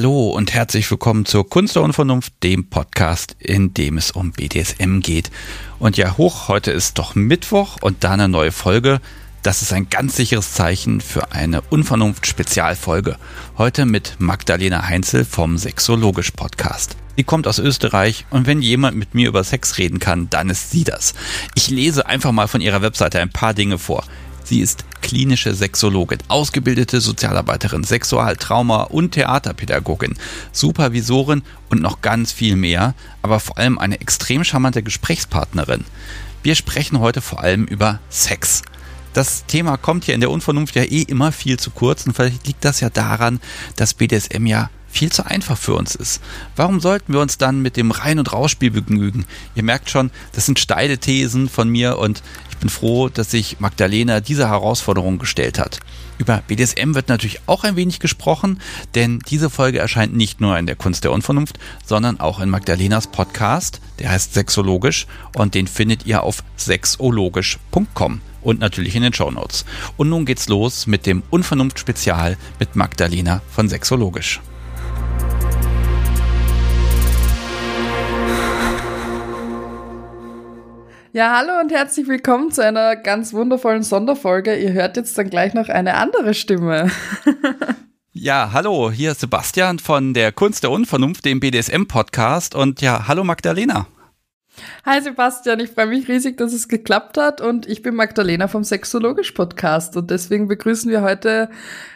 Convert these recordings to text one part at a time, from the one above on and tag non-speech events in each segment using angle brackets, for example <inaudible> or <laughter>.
Hallo und herzlich willkommen zur Kunst der Unvernunft, dem Podcast, in dem es um BDSM geht. Und ja, hoch, heute ist doch Mittwoch und da eine neue Folge. Das ist ein ganz sicheres Zeichen für eine Unvernunft-Spezialfolge. Heute mit Magdalena Heinzel vom Sexologisch Podcast. Sie kommt aus Österreich und wenn jemand mit mir über Sex reden kann, dann ist sie das. Ich lese einfach mal von ihrer Webseite ein paar Dinge vor. Sie ist klinische Sexologin, ausgebildete Sozialarbeiterin, Sexualtrauma- und Theaterpädagogin, Supervisorin und noch ganz viel mehr, aber vor allem eine extrem charmante Gesprächspartnerin. Wir sprechen heute vor allem über Sex. Das Thema kommt hier in der Unvernunft ja eh immer viel zu kurz und vielleicht liegt das ja daran, dass BDSM ja viel zu einfach für uns ist. Warum sollten wir uns dann mit dem Rein- und Rausspiel begnügen? Ihr merkt schon, das sind steile Thesen von mir und bin froh, dass sich Magdalena dieser Herausforderung gestellt hat. Über BDSM wird natürlich auch ein wenig gesprochen, denn diese Folge erscheint nicht nur in der Kunst der Unvernunft, sondern auch in Magdalenas Podcast, der heißt Sexologisch und den findet ihr auf sexologisch.com und natürlich in den Show Notes. Und nun geht's los mit dem Unvernunft-Spezial mit Magdalena von Sexologisch. Ja, hallo und herzlich willkommen zu einer ganz wundervollen Sonderfolge. Ihr hört jetzt dann gleich noch eine andere Stimme. <laughs> ja, hallo, hier ist Sebastian von der Kunst der Unvernunft, dem BDSM-Podcast. Und ja, hallo Magdalena. Hi Sebastian, ich freue mich riesig, dass es geklappt hat und ich bin Magdalena vom Sexologisch Podcast und deswegen begrüßen wir heute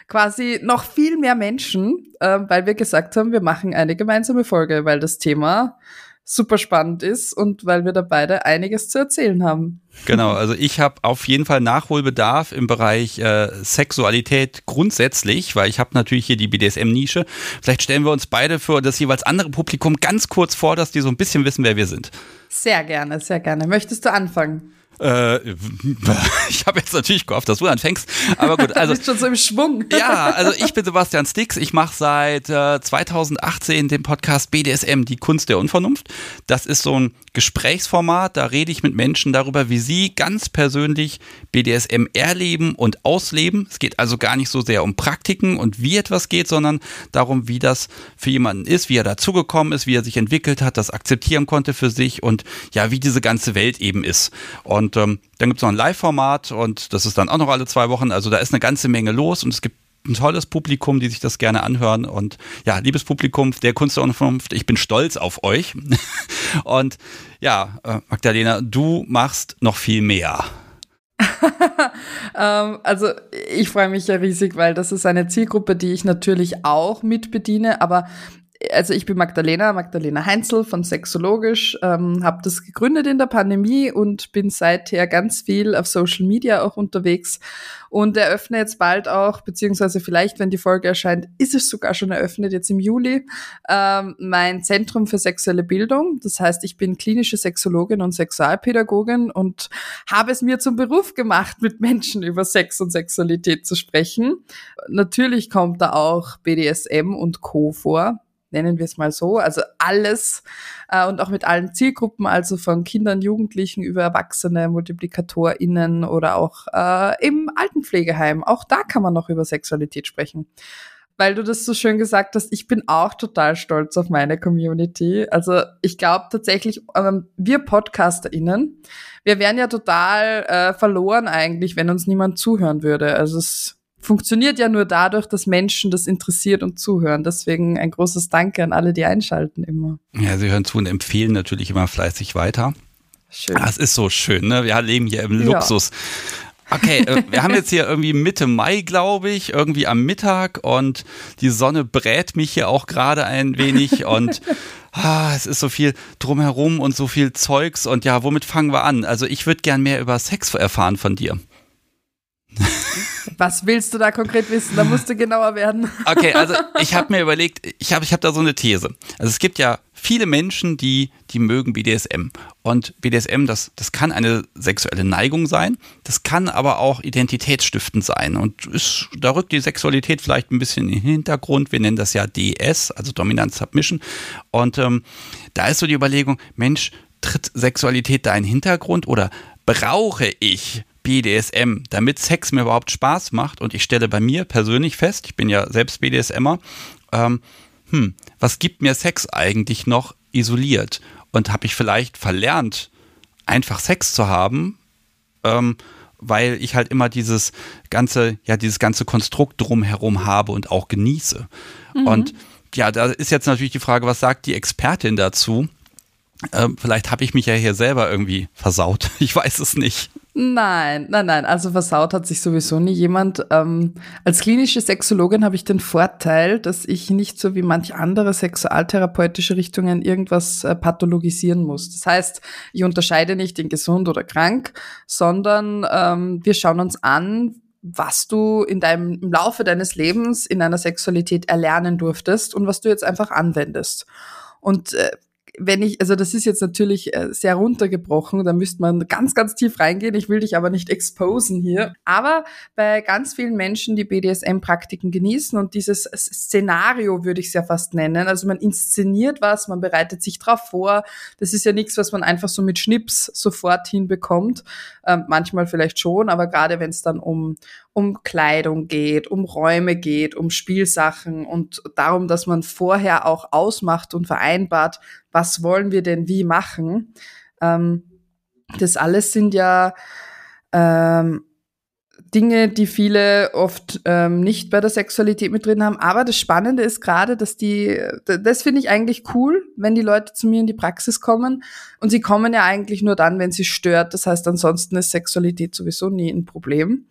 quasi noch viel mehr Menschen, äh, weil wir gesagt haben, wir machen eine gemeinsame Folge, weil das Thema super spannend ist und weil wir da beide einiges zu erzählen haben. Genau, also ich habe auf jeden Fall Nachholbedarf im Bereich äh, Sexualität grundsätzlich, weil ich habe natürlich hier die BDSM-Nische. Vielleicht stellen wir uns beide für das jeweils andere Publikum ganz kurz vor, dass die so ein bisschen wissen, wer wir sind. Sehr gerne, sehr gerne. Möchtest du anfangen? Äh, <laughs> ich habe jetzt natürlich gehofft, dass du anfängst, aber gut. <laughs> Also, du bist schon so im Schwung. <laughs> ja, also ich bin Sebastian Stix. Ich mache seit äh, 2018 den Podcast BDSM, die Kunst der Unvernunft. Das ist so ein Gesprächsformat. Da rede ich mit Menschen darüber, wie sie ganz persönlich BDSM erleben und ausleben. Es geht also gar nicht so sehr um Praktiken und wie etwas geht, sondern darum, wie das für jemanden ist, wie er dazugekommen ist, wie er sich entwickelt hat, das akzeptieren konnte für sich und ja, wie diese ganze Welt eben ist. Und und ähm, dann gibt es noch ein Live-Format und das ist dann auch noch alle zwei Wochen. Also da ist eine ganze Menge los und es gibt ein tolles Publikum, die sich das gerne anhören. Und ja, liebes Publikum der Kunst der Unvernunft, ich bin stolz auf euch. <laughs> und ja, äh, Magdalena, du machst noch viel mehr. <laughs> ähm, also ich freue mich ja riesig, weil das ist eine Zielgruppe, die ich natürlich auch mitbediene, aber also ich bin Magdalena, Magdalena Heinzel von Sexologisch, ähm, habe das gegründet in der Pandemie und bin seither ganz viel auf Social Media auch unterwegs und eröffne jetzt bald auch, beziehungsweise vielleicht, wenn die Folge erscheint, ist es sogar schon eröffnet, jetzt im Juli, ähm, mein Zentrum für sexuelle Bildung. Das heißt, ich bin klinische Sexologin und Sexualpädagogin und habe es mir zum Beruf gemacht, mit Menschen über Sex und Sexualität zu sprechen. Natürlich kommt da auch BDSM und Co vor nennen wir es mal so. Also alles äh, und auch mit allen Zielgruppen, also von Kindern, Jugendlichen über Erwachsene, MultiplikatorInnen oder auch äh, im Altenpflegeheim. Auch da kann man noch über Sexualität sprechen. Weil du das so schön gesagt hast, ich bin auch total stolz auf meine Community. Also ich glaube tatsächlich, ähm, wir PodcasterInnen, wir wären ja total äh, verloren eigentlich, wenn uns niemand zuhören würde. Also es funktioniert ja nur dadurch, dass Menschen das interessiert und zuhören. Deswegen ein großes Danke an alle, die einschalten immer. Ja, sie hören zu und empfehlen natürlich immer fleißig weiter. Schön. Das ist so schön, ne? Wir leben hier im Luxus. Ja. Okay, äh, wir haben jetzt hier irgendwie Mitte Mai, glaube ich, irgendwie am Mittag und die Sonne brät mich hier auch gerade ein wenig und <laughs> ah, es ist so viel drumherum und so viel Zeugs und ja, womit fangen wir an? Also ich würde gern mehr über Sex erfahren von dir. Was willst du da konkret wissen? Da musst du genauer werden. Okay, also ich habe mir überlegt, ich habe ich hab da so eine These. Also es gibt ja viele Menschen, die, die mögen BDSM. Und BDSM, das, das kann eine sexuelle Neigung sein, das kann aber auch identitätsstiftend sein. Und ist, da rückt die Sexualität vielleicht ein bisschen in den Hintergrund. Wir nennen das ja DS, also Dominant Submission. Und ähm, da ist so die Überlegung, Mensch, tritt Sexualität da in den Hintergrund oder brauche ich BDSM, damit Sex mir überhaupt Spaß macht. Und ich stelle bei mir persönlich fest, ich bin ja selbst BDSMer, ähm, hm, was gibt mir Sex eigentlich noch isoliert? Und habe ich vielleicht verlernt, einfach Sex zu haben, ähm, weil ich halt immer dieses ganze, ja, dieses ganze Konstrukt drumherum habe und auch genieße. Mhm. Und ja, da ist jetzt natürlich die Frage, was sagt die Expertin dazu? Ähm, vielleicht habe ich mich ja hier selber irgendwie versaut. <laughs> Ich weiß es nicht. Nein, nein, nein. Also versaut hat sich sowieso nie jemand. Ähm, als klinische Sexologin habe ich den Vorteil, dass ich nicht so wie manch andere sexualtherapeutische Richtungen irgendwas äh, pathologisieren muss. Das heißt, ich unterscheide nicht in gesund oder krank, sondern ähm, wir schauen uns an, was du in deinem, im Laufe deines Lebens in einer Sexualität erlernen durftest und was du jetzt einfach anwendest. Und äh, wenn ich, also das ist jetzt natürlich äh, sehr runtergebrochen, da müsste man ganz, ganz tief reingehen. Ich will dich aber nicht exposen hier. Aber bei ganz vielen Menschen, die BDSM-Praktiken genießen und dieses Szenario würde ich es ja fast nennen. Also man inszeniert was, man bereitet sich drauf vor. Das ist ja nichts, was man einfach so mit Schnips sofort hinbekommt. Ähm, manchmal vielleicht schon, aber gerade wenn es dann um, um Kleidung geht, um Räume geht, um Spielsachen und darum, dass man vorher auch ausmacht und vereinbart, was wollen wir denn wie machen. Ähm, das alles sind ja ähm, Dinge, die viele oft ähm, nicht bei der Sexualität mit drin haben. Aber das Spannende ist gerade, dass die, das finde ich eigentlich cool, wenn die Leute zu mir in die Praxis kommen. Und sie kommen ja eigentlich nur dann, wenn sie stört. Das heißt, ansonsten ist Sexualität sowieso nie ein Problem.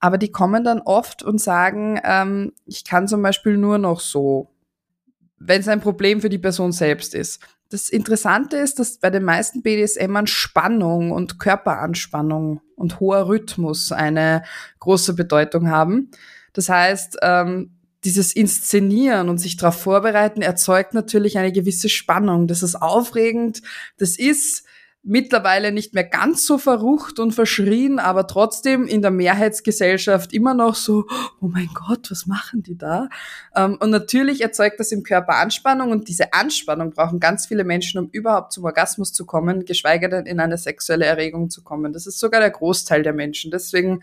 Aber die kommen dann oft und sagen, ähm, ich kann zum Beispiel nur noch so, wenn es ein Problem für die Person selbst ist. Das Interessante ist, dass bei den meisten BDSMern Spannung und Körperanspannung und hoher Rhythmus eine große Bedeutung haben. Das heißt, ähm, dieses Inszenieren und sich darauf vorbereiten erzeugt natürlich eine gewisse Spannung. Das ist aufregend. Das ist mittlerweile nicht mehr ganz so verrucht und verschrien, aber trotzdem in der Mehrheitsgesellschaft immer noch so, oh mein Gott, was machen die da? Ähm, und natürlich erzeugt das im Körper Anspannung und diese Anspannung brauchen ganz viele Menschen, um überhaupt zum Orgasmus zu kommen, geschweige denn in eine sexuelle Erregung zu kommen. Das ist sogar der Großteil der Menschen. Deswegen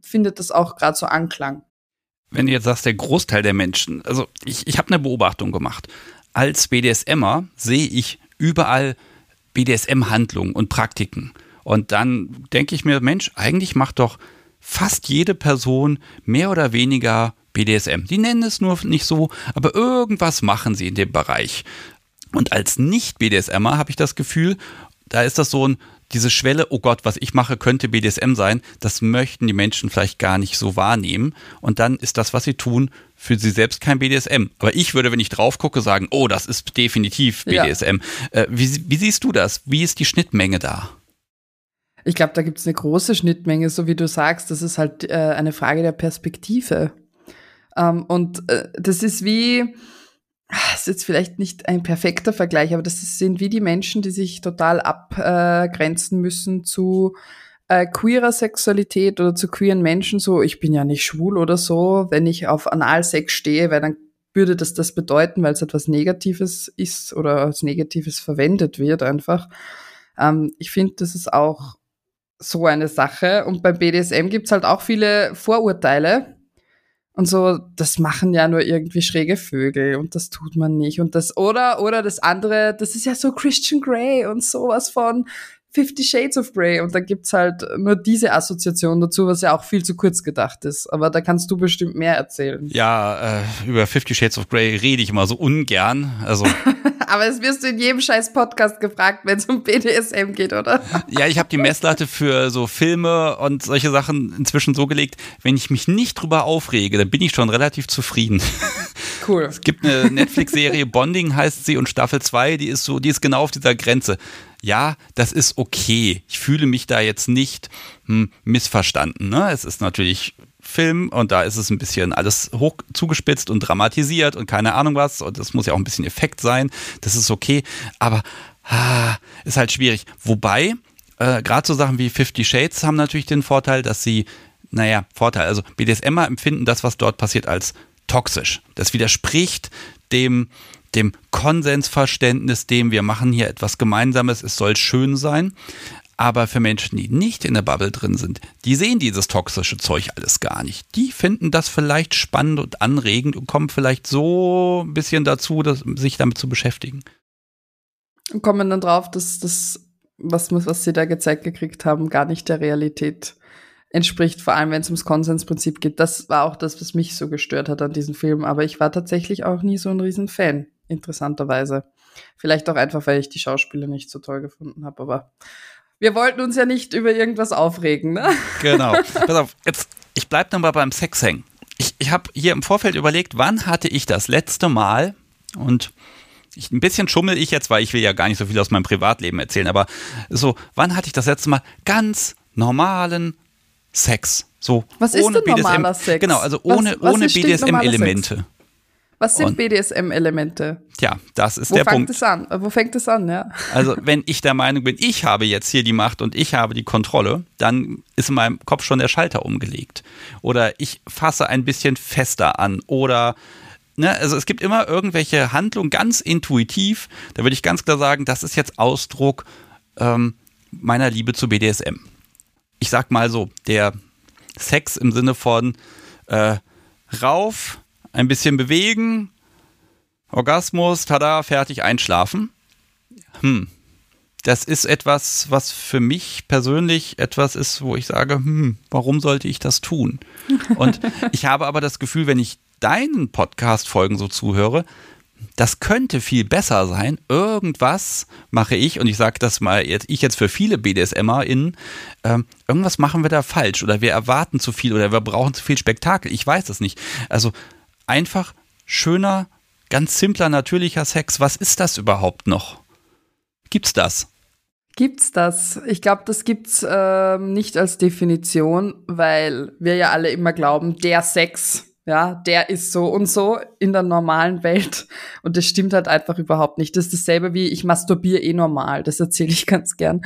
findet das auch gerade so Anklang. Wenn du jetzt sagst, der Großteil der Menschen, also ich, ich habe eine Beobachtung gemacht. Als BDSMer sehe ich überall BDSM-Handlungen und Praktiken. Und dann denke ich mir, Mensch, eigentlich macht doch fast jede Person mehr oder weniger BDSM. Die nennen es nur nicht so, aber irgendwas machen sie in dem Bereich. Und als Nicht-BDSMer habe ich das Gefühl, da ist das so ein, diese Schwelle, oh Gott, was ich mache, könnte BDSM sein, das möchten die Menschen vielleicht gar nicht so wahrnehmen. Und dann ist das, was sie tun, für sie selbst kein BDSM. Aber ich würde, wenn ich drauf gucke, sagen, oh, das ist definitiv BDSM. Ja. Äh, wie, wie siehst du das? Wie ist die Schnittmenge da? Ich glaube, da gibt es eine große Schnittmenge, so wie du sagst. Das ist halt äh, eine Frage der Perspektive. Ähm, und äh, das ist wie, das ist jetzt vielleicht nicht ein perfekter Vergleich, aber das sind wie die Menschen, die sich total abgrenzen müssen zu äh, queerer Sexualität oder zu queeren Menschen. So, ich bin ja nicht schwul oder so. Wenn ich auf Analsex stehe, weil dann würde das das bedeuten, weil es etwas Negatives ist oder als Negatives verwendet wird einfach. Ähm, ich finde, das ist auch so eine Sache. Und beim BDSM gibt's halt auch viele Vorurteile und so, das machen ja nur irgendwie schräge Vögel und das tut man nicht. Und das, oder, oder das andere, das ist ja so Christian Grey und sowas von Fifty Shades of Grey. Und da gibt's halt nur diese Assoziation dazu, was ja auch viel zu kurz gedacht ist. Aber da kannst du bestimmt mehr erzählen. Ja, äh, über Fifty Shades of Grey rede ich immer so ungern. Also <laughs> aber es wirst du in jedem scheiß Podcast gefragt, wenn es um BDSM geht, oder? Ja, ich habe die Messlatte für so Filme und solche Sachen inzwischen so gelegt, wenn ich mich nicht drüber aufrege, dann bin ich schon relativ zufrieden. Cool. Es gibt eine Netflix-Serie, <laughs> Bonding heißt sie, und Staffel 2, die ist so, die ist genau auf dieser Grenze. Ja, das ist okay. Ich fühle mich da jetzt nicht hm, missverstanden. Ne? Es ist natürlich Film und da ist es ein bisschen alles hoch zugespitzt und dramatisiert und keine Ahnung was und das muss ja auch ein bisschen Effekt sein, das ist okay, aber ah, ist halt schwierig. Wobei, äh, gerade so Sachen wie Fifty Shades haben natürlich den Vorteil, dass sie, naja, Vorteil, also BDSMer empfinden das, was dort passiert, als toxisch. Das widerspricht dem, dem Konsensverständnis, dem wir machen hier etwas Gemeinsames, es soll schön sein. Aber für Menschen, die nicht in der Bubble drin sind, die sehen dieses toxische Zeug alles gar nicht. Die finden das vielleicht spannend und anregend und kommen vielleicht so ein bisschen dazu, dass, sich damit zu beschäftigen. Und kommen dann drauf, dass das, was, was sie da gezeigt gekriegt haben, gar nicht der Realität entspricht, vor allem wenn es ums Konsensprinzip geht. Das war auch das, was mich so gestört hat an diesem Film. Aber ich war tatsächlich auch nie so ein Riesenfan, interessanterweise. Vielleicht auch einfach, weil ich die Schauspieler nicht so toll gefunden habe, aber wir wollten uns ja nicht über irgendwas aufregen, ne? Genau. <laughs> Pass auf, jetzt, ich bleib nochmal beim Sex hängen. Ich, ich habe hier im Vorfeld überlegt, wann hatte ich das letzte Mal und ich, ein bisschen schummel ich jetzt, weil ich will ja gar nicht so viel aus meinem Privatleben erzählen, aber so, wann hatte ich das letzte Mal ganz normalen Sex? So, was ist denn BDSM, normaler Sex? Genau, also ohne, was, was ohne BDSM-Elemente. Was sind BDSM-Elemente? Ja, das ist Wo der fängt Punkt. Es an? Wo fängt es an, ja? Also, <laughs> wenn ich der Meinung bin, ich habe jetzt hier die Macht und ich habe die Kontrolle, dann ist in meinem Kopf schon der Schalter umgelegt. Oder ich fasse ein bisschen fester an. Oder, ne, also es gibt immer irgendwelche Handlungen ganz intuitiv. Da würde ich ganz klar sagen, das ist jetzt Ausdruck ähm, meiner Liebe zu BDSM. Ich sag mal so, der Sex im Sinne von äh, rauf, ein bisschen bewegen, Orgasmus, tada, fertig, einschlafen. Hm. Das ist etwas, was für mich persönlich etwas ist, wo ich sage, hm, warum sollte ich das tun? Und <laughs> ich habe aber das Gefühl, wenn ich deinen Podcast-Folgen so zuhöre, das könnte viel besser sein. Irgendwas mache ich, und ich sage das mal jetzt, ich jetzt für viele BDSMerInnen, ähm, irgendwas machen wir da falsch oder wir erwarten zu viel oder wir brauchen zu viel Spektakel. Ich weiß es nicht. Also einfach schöner, ganz simpler, natürlicher Sex. Was ist das überhaupt noch? Gibt's das? Gibt's das? Ich glaube, das gibt's ähm, nicht als Definition, weil wir ja alle immer glauben, der Sex ja, der ist so und so in der normalen Welt. Und das stimmt halt einfach überhaupt nicht. Das ist dasselbe wie ich masturbiere eh normal. Das erzähle ich <laughs> ganz gern.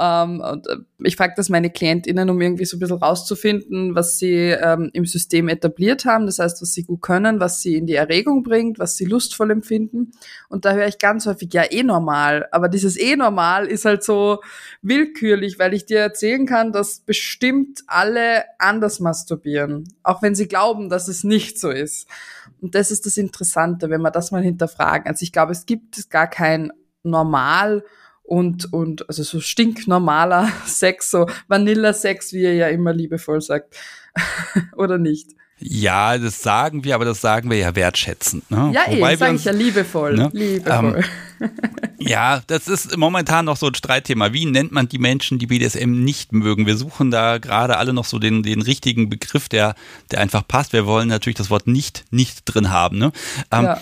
Ähm, und äh, ich frage das meine KlientInnen, um irgendwie so ein bisschen rauszufinden, was sie ähm, im System etabliert haben. Das heißt, was sie gut können, was sie in die Erregung bringt, was sie lustvoll empfinden. Und da höre ich ganz häufig, ja, eh normal. Aber dieses eh normal ist halt so willkürlich, weil ich dir erzählen kann, dass bestimmt alle anders masturbieren. Auch wenn sie glauben, dass es nicht so ist. Und das ist das Interessante, wenn wir das mal hinterfragen. Also ich glaube, es gibt gar kein Normal und, und also so stinknormaler <laughs> Sex, so Vanilla-Sex, wie ihr ja immer liebevoll sagt. <laughs> Oder nicht? Ja, das sagen wir, aber das sagen wir ja wertschätzend. Ne? Ja, Wobei eben, sage ich ja liebevoll. Ne? Liebevoll. Ähm, ja, das ist momentan noch so ein Streitthema. Wie nennt man die Menschen, die BDSM nicht mögen? Wir suchen da gerade alle noch so den, den richtigen Begriff, der, der einfach passt. Wir wollen natürlich das Wort nicht, nicht drin haben. Ne? Ähm, ja.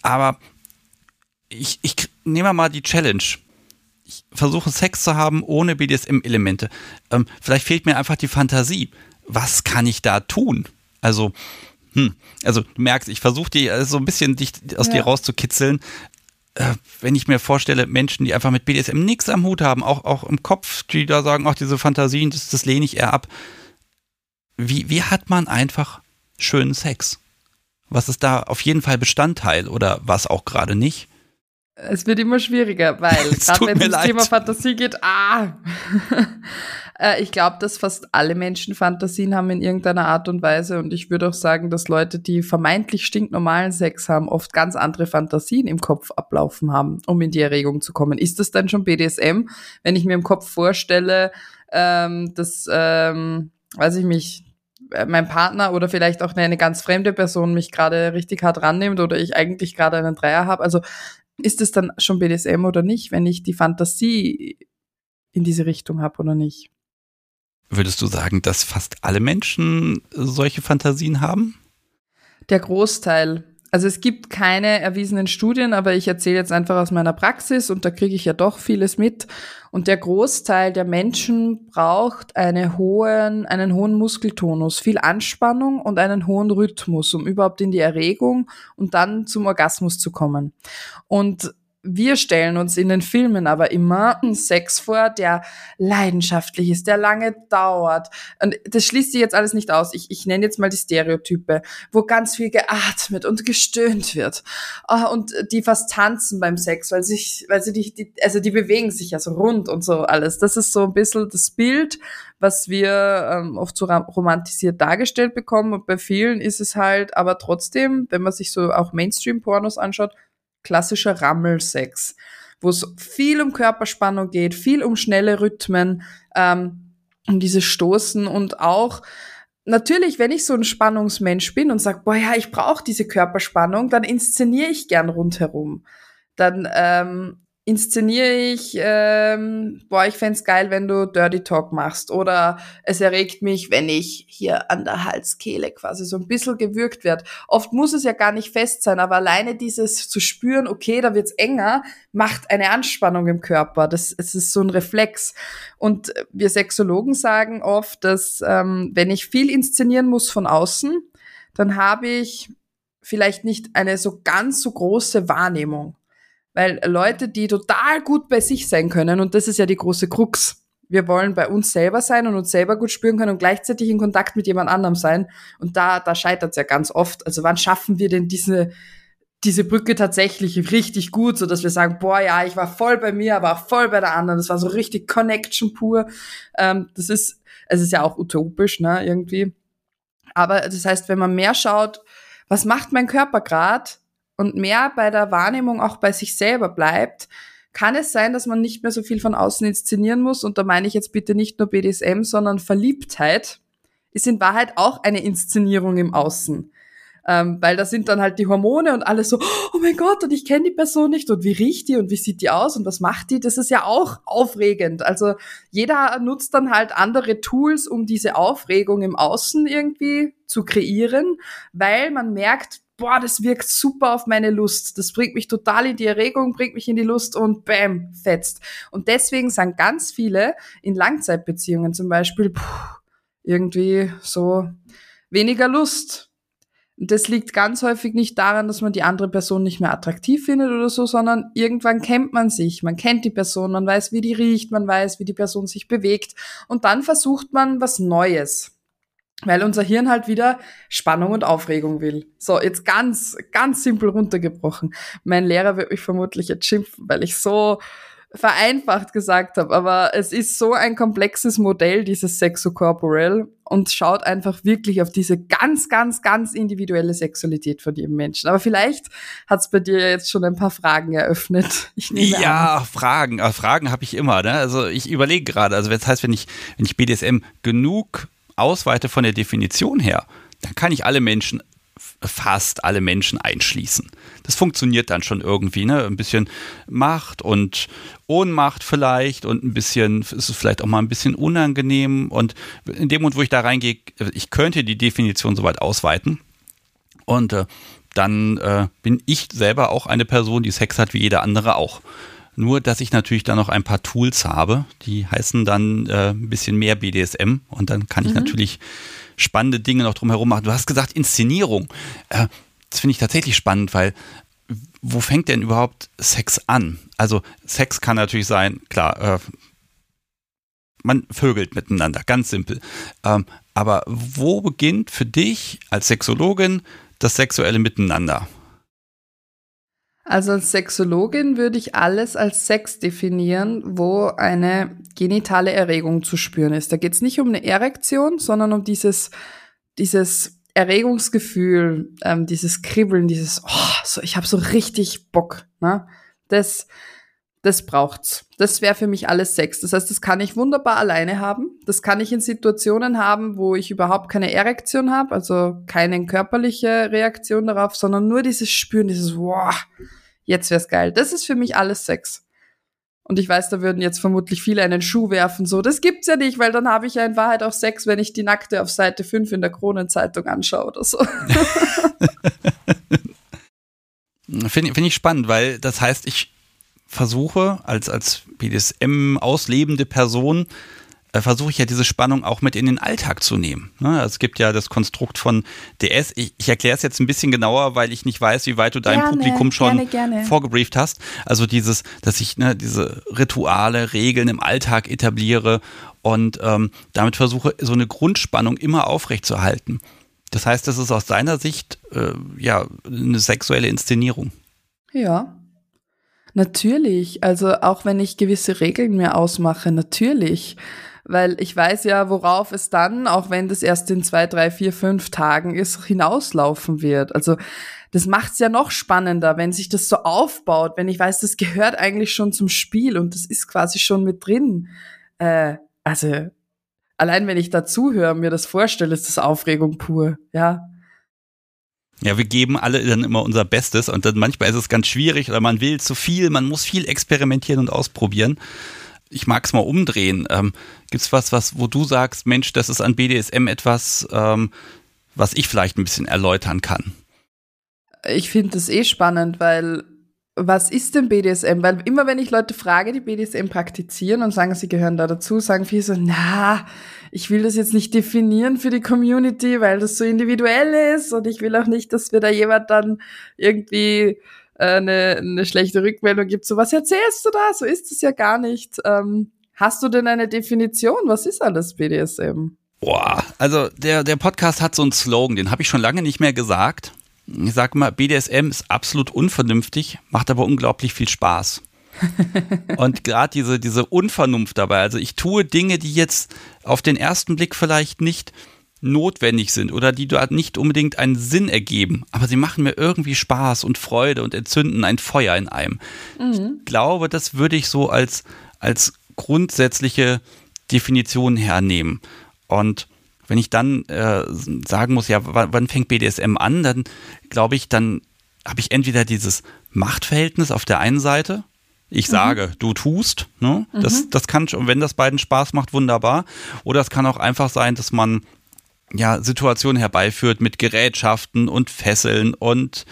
Aber ich, ich nehme mal die Challenge ich versuche Sex zu haben ohne BDSM-Elemente. Ähm, vielleicht fehlt mir einfach die Fantasie. Was kann ich da tun? Also, hm, also du merkst, ich versuche die äh, so ein bisschen dich aus ja. dir rauszukitzeln. Äh, wenn ich mir vorstelle, Menschen, die einfach mit BDSM nichts am Hut haben, auch, auch im Kopf, die da sagen, auch diese Fantasien, das, das lehne ich eher ab. Wie, wie hat man einfach schönen Sex? Was ist da auf jeden Fall Bestandteil oder was auch gerade nicht? Es wird immer schwieriger, weil <laughs> gerade wenn es ums Thema Fantasie geht, ah, <laughs> Äh, ich glaube, dass fast alle Menschen Fantasien haben in irgendeiner Art und Weise. Und ich würde auch sagen, dass Leute, die vermeintlich stinknormalen Sex haben, oft ganz andere Fantasien im Kopf ablaufen haben, um in die Erregung zu kommen. Ist das dann schon BDSM? Wenn ich mir im Kopf vorstelle, ähm, dass, ähm, weiß ich mich, äh, mein Partner oder vielleicht auch eine ganz fremde Person mich gerade richtig hart rannimmt oder ich eigentlich gerade einen Dreier habe. Also ist es dann schon BDSM oder nicht, wenn ich die Fantasie in diese Richtung habe oder nicht? Würdest du sagen, dass fast alle Menschen solche Fantasien haben? Der Großteil. Also es gibt keine erwiesenen Studien, aber ich erzähle jetzt einfach aus meiner Praxis und da kriege ich ja doch vieles mit. Und der Großteil der Menschen braucht eine hohen, einen hohen Muskeltonus, viel Anspannung und einen hohen Rhythmus, um überhaupt in die Erregung und dann zum Orgasmus zu kommen. Und wir stellen uns in den Filmen aber immer einen Sex vor, der leidenschaftlich ist, der lange dauert. Und das schließt sich jetzt alles nicht aus. Ich, ich nenne jetzt mal die Stereotype, wo ganz viel geatmet und gestöhnt wird. Oh, und die fast tanzen beim Sex, weil sich, weil sie die, die, also die bewegen sich ja so rund und so alles. Das ist so ein bisschen das Bild, was wir ähm, oft so romantisiert dargestellt bekommen. Und bei vielen ist es halt aber trotzdem, wenn man sich so auch Mainstream-Pornos anschaut, klassischer Rammelsex, wo es viel um Körperspannung geht, viel um schnelle Rhythmen, ähm, um dieses Stoßen und auch natürlich, wenn ich so ein Spannungsmensch bin und sage, boah ja, ich brauche diese Körperspannung, dann inszeniere ich gern rundherum. Dann ähm, inszeniere ich, ähm, boah, ich fände geil, wenn du Dirty Talk machst. Oder es erregt mich, wenn ich hier an der Halskehle quasi so ein bisschen gewürgt wird. Oft muss es ja gar nicht fest sein, aber alleine dieses zu spüren, okay, da wird's enger, macht eine Anspannung im Körper. Das, es ist so ein Reflex. Und wir Sexologen sagen oft, dass ähm, wenn ich viel inszenieren muss von außen, dann habe ich vielleicht nicht eine so ganz so große Wahrnehmung. Weil Leute, die total gut bei sich sein können, und das ist ja die große Krux, wir wollen bei uns selber sein und uns selber gut spüren können und gleichzeitig in Kontakt mit jemand anderem sein. Und da, da scheitert es ja ganz oft. Also wann schaffen wir denn diese, diese Brücke tatsächlich richtig gut, so dass wir sagen, boah, ja, ich war voll bei mir, aber auch voll bei der anderen. Das war so richtig Connection pur. Ähm, das ist, es ist ja auch utopisch, ne, irgendwie. Aber das heißt, wenn man mehr schaut, was macht mein Körper gerade, und mehr bei der Wahrnehmung auch bei sich selber bleibt, kann es sein, dass man nicht mehr so viel von außen inszenieren muss. Und da meine ich jetzt bitte nicht nur BDSM, sondern Verliebtheit ist in Wahrheit auch eine Inszenierung im Außen. Ähm, weil da sind dann halt die Hormone und alles so, oh mein Gott, und ich kenne die Person nicht und wie riecht die und wie sieht die aus und was macht die? Das ist ja auch aufregend. Also jeder nutzt dann halt andere Tools, um diese Aufregung im Außen irgendwie zu kreieren, weil man merkt, boah, das wirkt super auf meine Lust. Das bringt mich total in die Erregung, bringt mich in die Lust und bam, fetzt. Und deswegen sagen ganz viele in Langzeitbeziehungen zum Beispiel, puh, irgendwie so weniger Lust. Das liegt ganz häufig nicht daran, dass man die andere Person nicht mehr attraktiv findet oder so, sondern irgendwann kennt man sich, man kennt die Person, man weiß, wie die riecht, man weiß, wie die Person sich bewegt und dann versucht man was Neues weil unser Hirn halt wieder Spannung und Aufregung will. So, jetzt ganz, ganz simpel runtergebrochen. Mein Lehrer wird mich vermutlich jetzt schimpfen, weil ich so vereinfacht gesagt habe, aber es ist so ein komplexes Modell, dieses Sexocorporal, und schaut einfach wirklich auf diese ganz, ganz, ganz individuelle Sexualität von jedem Menschen. Aber vielleicht hat es bei dir jetzt schon ein paar Fragen eröffnet. <laughs> Ich nehme ja, an. Fragen. Äh, Fragen habe ich immer. Ne? Also ich überlege gerade, also das heißt, wenn ich, wenn ich BDSM genug ausweite von der Definition her, dann kann ich alle Menschen, fast alle Menschen einschließen. Das funktioniert dann schon irgendwie, ne? Ein bisschen Macht und Ohnmacht vielleicht und ein bisschen, ist es vielleicht auch mal ein bisschen unangenehm. Und in dem Moment, wo ich da reingehe, ich könnte die Definition soweit ausweiten. Und äh, dann äh, bin ich selber auch eine Person, die Sex hat wie jeder andere auch. Nur, dass ich natürlich da noch ein paar Tools habe, die heißen dann äh, ein bisschen mehr BDSM und dann kann ich mhm. natürlich spannende Dinge noch drumherum machen. Du hast gesagt Inszenierung. Äh, das finde ich tatsächlich spannend, weil wo fängt denn überhaupt Sex an? Also Sex kann natürlich sein, klar, äh, man vögelt miteinander, ganz simpel. Ähm, aber wo beginnt für dich als Sexologin das sexuelle Miteinander? Also als Sexologin würde ich alles als Sex definieren, wo eine genitale Erregung zu spüren ist. Da geht es nicht um eine Erektion, sondern um dieses, dieses Erregungsgefühl, ähm, dieses Kribbeln, dieses, oh, so, ich habe so richtig Bock. Ne? Das, das braucht's. Das wäre für mich alles Sex. Das heißt, das kann ich wunderbar alleine haben. Das kann ich in Situationen haben, wo ich überhaupt keine Erektion habe, also keine körperliche Reaktion darauf, sondern nur dieses Spüren, dieses wow, jetzt wär's geil. Das ist für mich alles Sex. Und ich weiß, da würden jetzt vermutlich viele einen Schuh werfen, so, das gibt's ja nicht, weil dann habe ich ja in Wahrheit auch Sex, wenn ich die Nackte auf Seite 5 in der Kronenzeitung anschaue oder so. <laughs> Finde find ich spannend, weil das heißt, ich versuche als, als BDSM auslebende Person äh, versuche ich ja diese Spannung auch mit in den Alltag zu nehmen. Ne? Es gibt ja das Konstrukt von DS. Ich, ich erkläre es jetzt ein bisschen genauer, weil ich nicht weiß, wie weit du dein Gerne, Publikum schon gerne, gerne. vorgebrieft hast. Also dieses, dass ich ne, diese Rituale, Regeln im Alltag etabliere und ähm, damit versuche, so eine Grundspannung immer aufrechtzuerhalten. Das heißt, das ist aus deiner Sicht äh, ja eine sexuelle Inszenierung. Ja. Natürlich. Also auch wenn ich gewisse Regeln mir ausmache, natürlich. Weil ich weiß ja, worauf es dann, auch wenn das erst in zwei, drei, vier, fünf Tagen ist, hinauslaufen wird. Also das macht's ja noch spannender, wenn sich das so aufbaut, wenn ich weiß, das gehört eigentlich schon zum Spiel und das ist quasi schon mit drin. Äh, also allein wenn ich dazuhöre, mir das vorstelle, ist das Aufregung pur, ja. Ja, wir geben alle dann immer unser Bestes und dann manchmal ist es ganz schwierig oder man will zu viel, man muss viel experimentieren und ausprobieren. Ich mag es mal umdrehen. Ähm, Gibt es was, was, wo du sagst, Mensch, das ist an BDSM etwas, ähm, was ich vielleicht ein bisschen erläutern kann? Ich finde das eh spannend, weil was ist denn BDSM? Weil immer wenn ich Leute frage, die BDSM praktizieren und sagen, sie gehören da dazu, sagen viele so, na, ich will das jetzt nicht definieren für die Community, weil das so individuell ist und ich will auch nicht, dass mir da jemand dann irgendwie äh, eine, eine schlechte Rückmeldung gibt. So, was erzählst du da? So ist es ja gar nicht. Ähm, hast du denn eine Definition? Was ist alles BDSM? Boah, also der, der Podcast hat so einen Slogan, den habe ich schon lange nicht mehr gesagt. Ich sage mal, BDSM ist absolut unvernünftig, macht aber unglaublich viel Spaß. <laughs> und gerade diese, diese Unvernunft dabei, also ich tue Dinge, die jetzt auf den ersten Blick vielleicht nicht notwendig sind oder die dort nicht unbedingt einen Sinn ergeben, aber sie machen mir irgendwie Spaß und Freude und entzünden ein Feuer in einem. Mhm. Ich glaube, das würde ich so als, als grundsätzliche Definition hernehmen. Und wenn ich dann äh, sagen muss, ja, wann fängt BDSM an, dann glaube ich, dann habe ich entweder dieses Machtverhältnis auf der einen Seite, ich mhm. sage, du tust, ne? Mhm. Das, das kann schon, wenn das beiden Spaß macht, wunderbar. Oder es kann auch einfach sein, dass man ja Situationen herbeiführt mit Gerätschaften und Fesseln und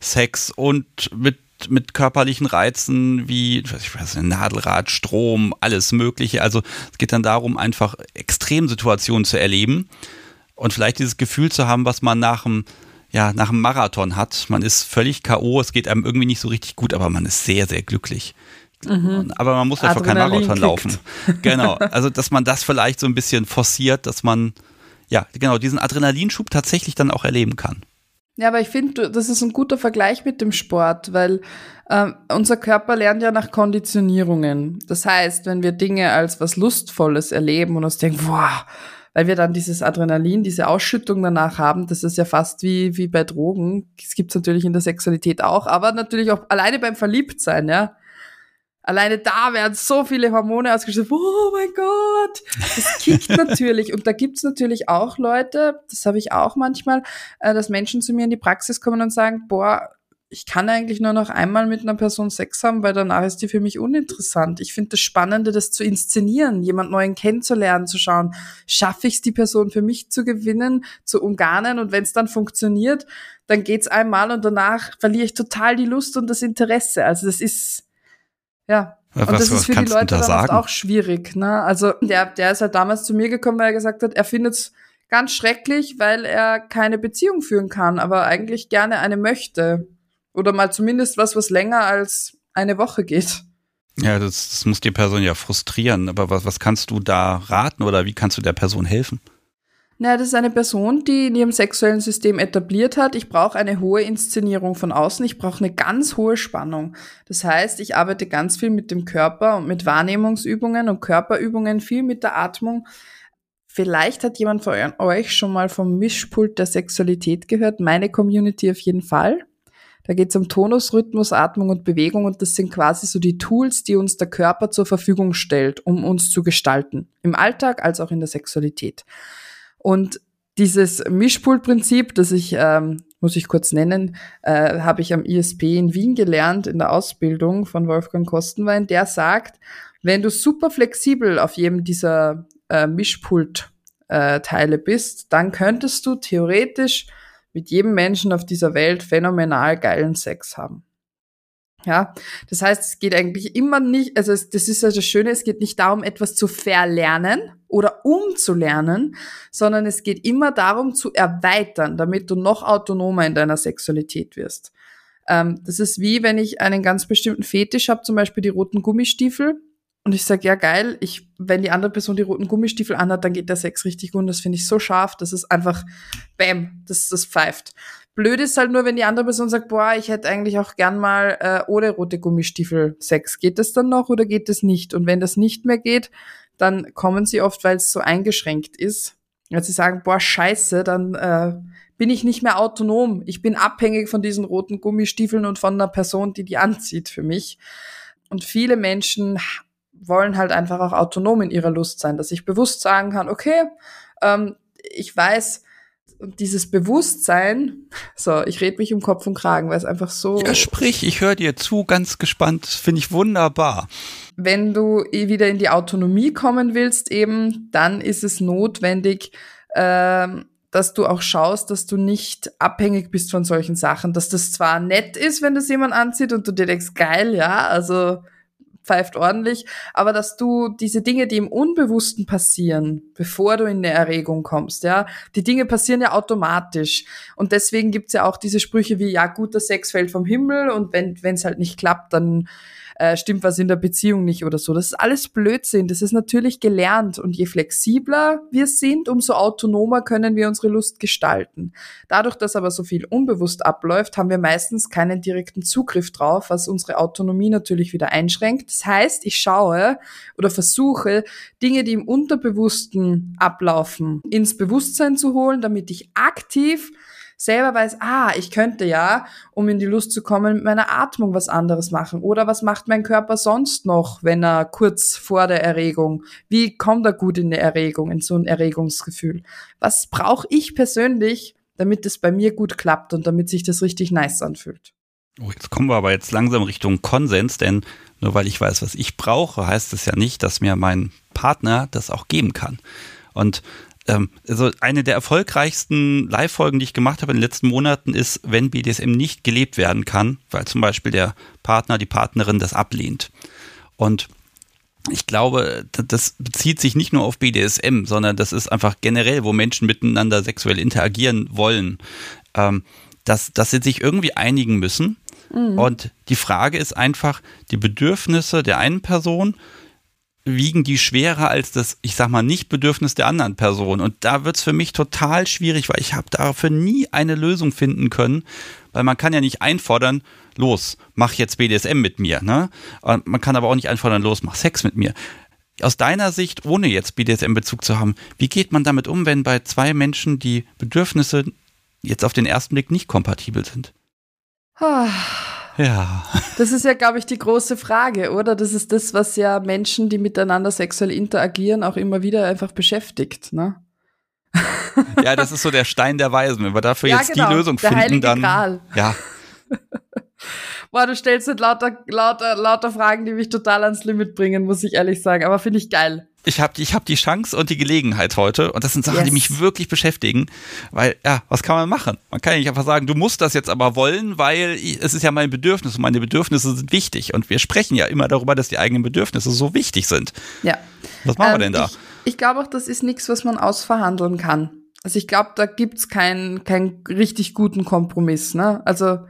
Sex und mit mit körperlichen Reizen wie ich weiß, Nadelrad, Strom, alles Mögliche. Also es geht dann darum, einfach Extremsituationen zu erleben und vielleicht dieses Gefühl zu haben, was man nach dem, ja, nach dem Marathon hat. Man ist völlig K.O., es geht einem irgendwie nicht so richtig gut, aber man ist sehr, sehr glücklich. Mhm. Aber man muss einfach kein Marathon laufen. Genau. Also, dass man das vielleicht so ein bisschen forciert, dass man, ja, genau, diesen Adrenalinschub tatsächlich dann auch erleben kann. Ja, aber ich finde, das ist ein guter Vergleich mit dem Sport, weil äh, unser Körper lernt ja nach Konditionierungen. Das heißt, wenn wir Dinge als was Lustvolles erleben und uns denken, boah, weil wir dann dieses Adrenalin, diese Ausschüttung danach haben, das ist ja fast wie, wie bei Drogen. Das gibt's natürlich in der Sexualität auch, aber natürlich auch alleine beim Verliebtsein, ja. Alleine da werden so viele Hormone ausgeschüttet. Oh mein Gott, das kickt <laughs> natürlich. Und da gibt's natürlich auch Leute, das habe ich auch manchmal, äh, dass Menschen zu mir in die Praxis kommen und sagen, boah, ich kann eigentlich nur noch einmal mit einer Person Sex haben, weil danach ist die für mich uninteressant. Ich finde das Spannende, das zu inszenieren, jemand Neuen kennenzulernen, zu schauen, schaffe ich es, die Person für mich zu gewinnen, zu umgarnen und wenn es dann funktioniert, dann geht's einmal und danach verliere ich total die Lust und das Interesse. Also das ist ja. Und was, das ist für die Leute dann auch schwierig. Ne? Also der, der ist halt damals zu mir gekommen, weil er gesagt hat, er findet es ganz schrecklich, weil er keine Beziehung führen kann, aber eigentlich gerne eine möchte. Oder mal zumindest was, was länger als eine Woche geht. Ja, das, das muss die Person ja frustrieren. Aber was, was kannst du da raten oder wie kannst du der Person helfen? Naja, das ist eine Person, die in ihrem sexuellen System etabliert hat, ich brauche eine hohe Inszenierung von außen, ich brauche eine ganz hohe Spannung. Das heißt, ich arbeite ganz viel mit dem Körper und mit Wahrnehmungsübungen und Körperübungen, viel mit der Atmung. Vielleicht hat jemand von euch schon mal vom Mischpult der Sexualität gehört, meine Community auf jeden Fall. Da geht es um Tonus, Rhythmus, Atmung und Bewegung und das sind quasi so die Tools, die uns der Körper zur Verfügung stellt, um uns zu gestalten. Im Alltag als auch in der Sexualität. Und dieses Mischpultprinzip, das ich, ähm, muss ich kurz nennen, äh, habe ich am ISP in Wien gelernt in der Ausbildung von Wolfgang Kostenwein. Der sagt, wenn du super flexibel auf jedem dieser äh, Mischpult-Teile äh, bist, dann könntest du theoretisch mit jedem Menschen auf dieser Welt phänomenal geilen Sex haben. Ja, das heißt, es geht eigentlich immer nicht, also das ist ja das Schöne, es geht nicht darum, etwas zu verlernen oder umzulernen, sondern es geht immer darum zu erweitern, damit du noch autonomer in deiner Sexualität wirst. Ähm, das ist wie, wenn ich einen ganz bestimmten Fetisch habe, zum Beispiel die roten Gummistiefel, und ich sage, ja geil, ich, wenn die andere Person die roten Gummistiefel anhat, dann geht der Sex richtig gut. Und das finde ich so scharf, das ist einfach, bam, das, das pfeift. Blöd ist halt nur, wenn die andere Person sagt, boah, ich hätte eigentlich auch gern mal äh, ohne rote Gummistiefel Sex. Geht das dann noch oder geht das nicht? Und wenn das nicht mehr geht, dann kommen sie oft, weil es so eingeschränkt ist. Wenn sie sagen, boah, scheiße, dann äh, bin ich nicht mehr autonom. Ich bin abhängig von diesen roten Gummistiefeln und von einer Person, die die anzieht für mich. Und viele Menschen wollen halt einfach auch autonom in ihrer Lust sein, dass ich bewusst sagen kann, okay, ähm, ich weiß, und dieses Bewusstsein, so, ich rede mich um Kopf und Kragen, weil es einfach so. Ja, sprich, ich höre dir zu, ganz gespannt, finde ich wunderbar. Wenn du wieder in die Autonomie kommen willst, eben, dann ist es notwendig, ähm, dass du auch schaust, dass du nicht abhängig bist von solchen Sachen, dass das zwar nett ist, wenn das jemand anzieht und du dir denkst, geil, ja, also pfeift ordentlich, aber dass du diese Dinge, die im Unbewussten passieren, bevor du in eine Erregung kommst, ja, die Dinge passieren ja automatisch. Und deswegen gibt's ja auch diese Sprüche wie, ja, guter Sex fällt vom Himmel und wenn es halt nicht klappt, dann äh, stimmt was in der Beziehung nicht oder so. Das ist alles Blödsinn. Das ist natürlich gelernt. Und je flexibler wir sind, umso autonomer können wir unsere Lust gestalten. Dadurch, dass aber so viel unbewusst abläuft, haben wir meistens keinen direkten Zugriff drauf, was unsere Autonomie natürlich wieder einschränkt. Das heißt, ich schaue oder versuche, Dinge, die im Unterbewussten ablaufen, ins Bewusstsein zu holen, damit ich aktiv selber weiß, ah, ich könnte ja, um in die Lust zu kommen, mit meiner Atmung was anderes machen. Oder was macht mein Körper sonst noch, wenn er kurz vor der Erregung, wie kommt er gut in eine Erregung, in so ein Erregungsgefühl? Was brauche ich persönlich, damit es bei mir gut klappt und damit sich das richtig nice anfühlt? Oh, jetzt kommen wir aber jetzt langsam Richtung Konsens, denn nur weil ich weiß, was ich brauche, heißt es ja nicht, dass mir mein Partner das auch geben kann. Und ähm, also eine der erfolgreichsten Live-Folgen, die ich gemacht habe in den letzten Monaten, ist, wenn BDSM nicht gelebt werden kann, weil zum Beispiel der Partner, die Partnerin das ablehnt. Und ich glaube, das bezieht sich nicht nur auf BDSM, sondern das ist einfach generell, wo Menschen miteinander sexuell interagieren wollen, ähm, dass, dass sie sich irgendwie einigen müssen. Mhm. Und die Frage ist einfach, die Bedürfnisse der einen Person wiegen die schwerer als das, ich sag mal, Nicht-Bedürfnis der anderen Person. Und da wird's für mich total schwierig, weil ich habe dafür nie eine Lösung finden können, weil man kann ja nicht einfordern, los, mach jetzt BDSM mit mir. Ne? Man kann aber auch nicht einfordern, los, mach Sex mit mir. Aus deiner Sicht, ohne jetzt BDSM-Bezug zu haben, wie geht man damit um, wenn bei zwei Menschen die Bedürfnisse jetzt auf den ersten Blick nicht kompatibel sind? Ah. Ja. Das ist ja, glaube ich, die große Frage, oder? Das ist das, was ja Menschen, die miteinander sexuell interagieren, auch immer wieder einfach beschäftigt, ne? <laughs> Ja, das ist so der Stein der Weisen. Wenn wir dafür ja, jetzt genau, die Lösung der finden, Heilige dann. Gral. Ja. <laughs> Boah, du stellst jetzt lauter, lauter, lauter Fragen, die mich total ans Limit bringen, muss ich ehrlich sagen. Aber finde ich geil ich habe ich hab die Chance und die Gelegenheit heute. Und das sind Sachen, yes. die mich wirklich beschäftigen. Weil, ja, was kann man machen? Man kann ja nicht einfach sagen, du musst das jetzt aber wollen, weil es ist ja mein Bedürfnis und meine Bedürfnisse sind wichtig. Und wir sprechen ja immer darüber, dass die eigenen Bedürfnisse so wichtig sind. Ja. Was machen ähm, wir denn da? Ich, ich glaube auch, das ist nichts, was man ausverhandeln kann. Also ich glaube, da gibt's keinen keinen richtig guten Kompromiss. Ne? Also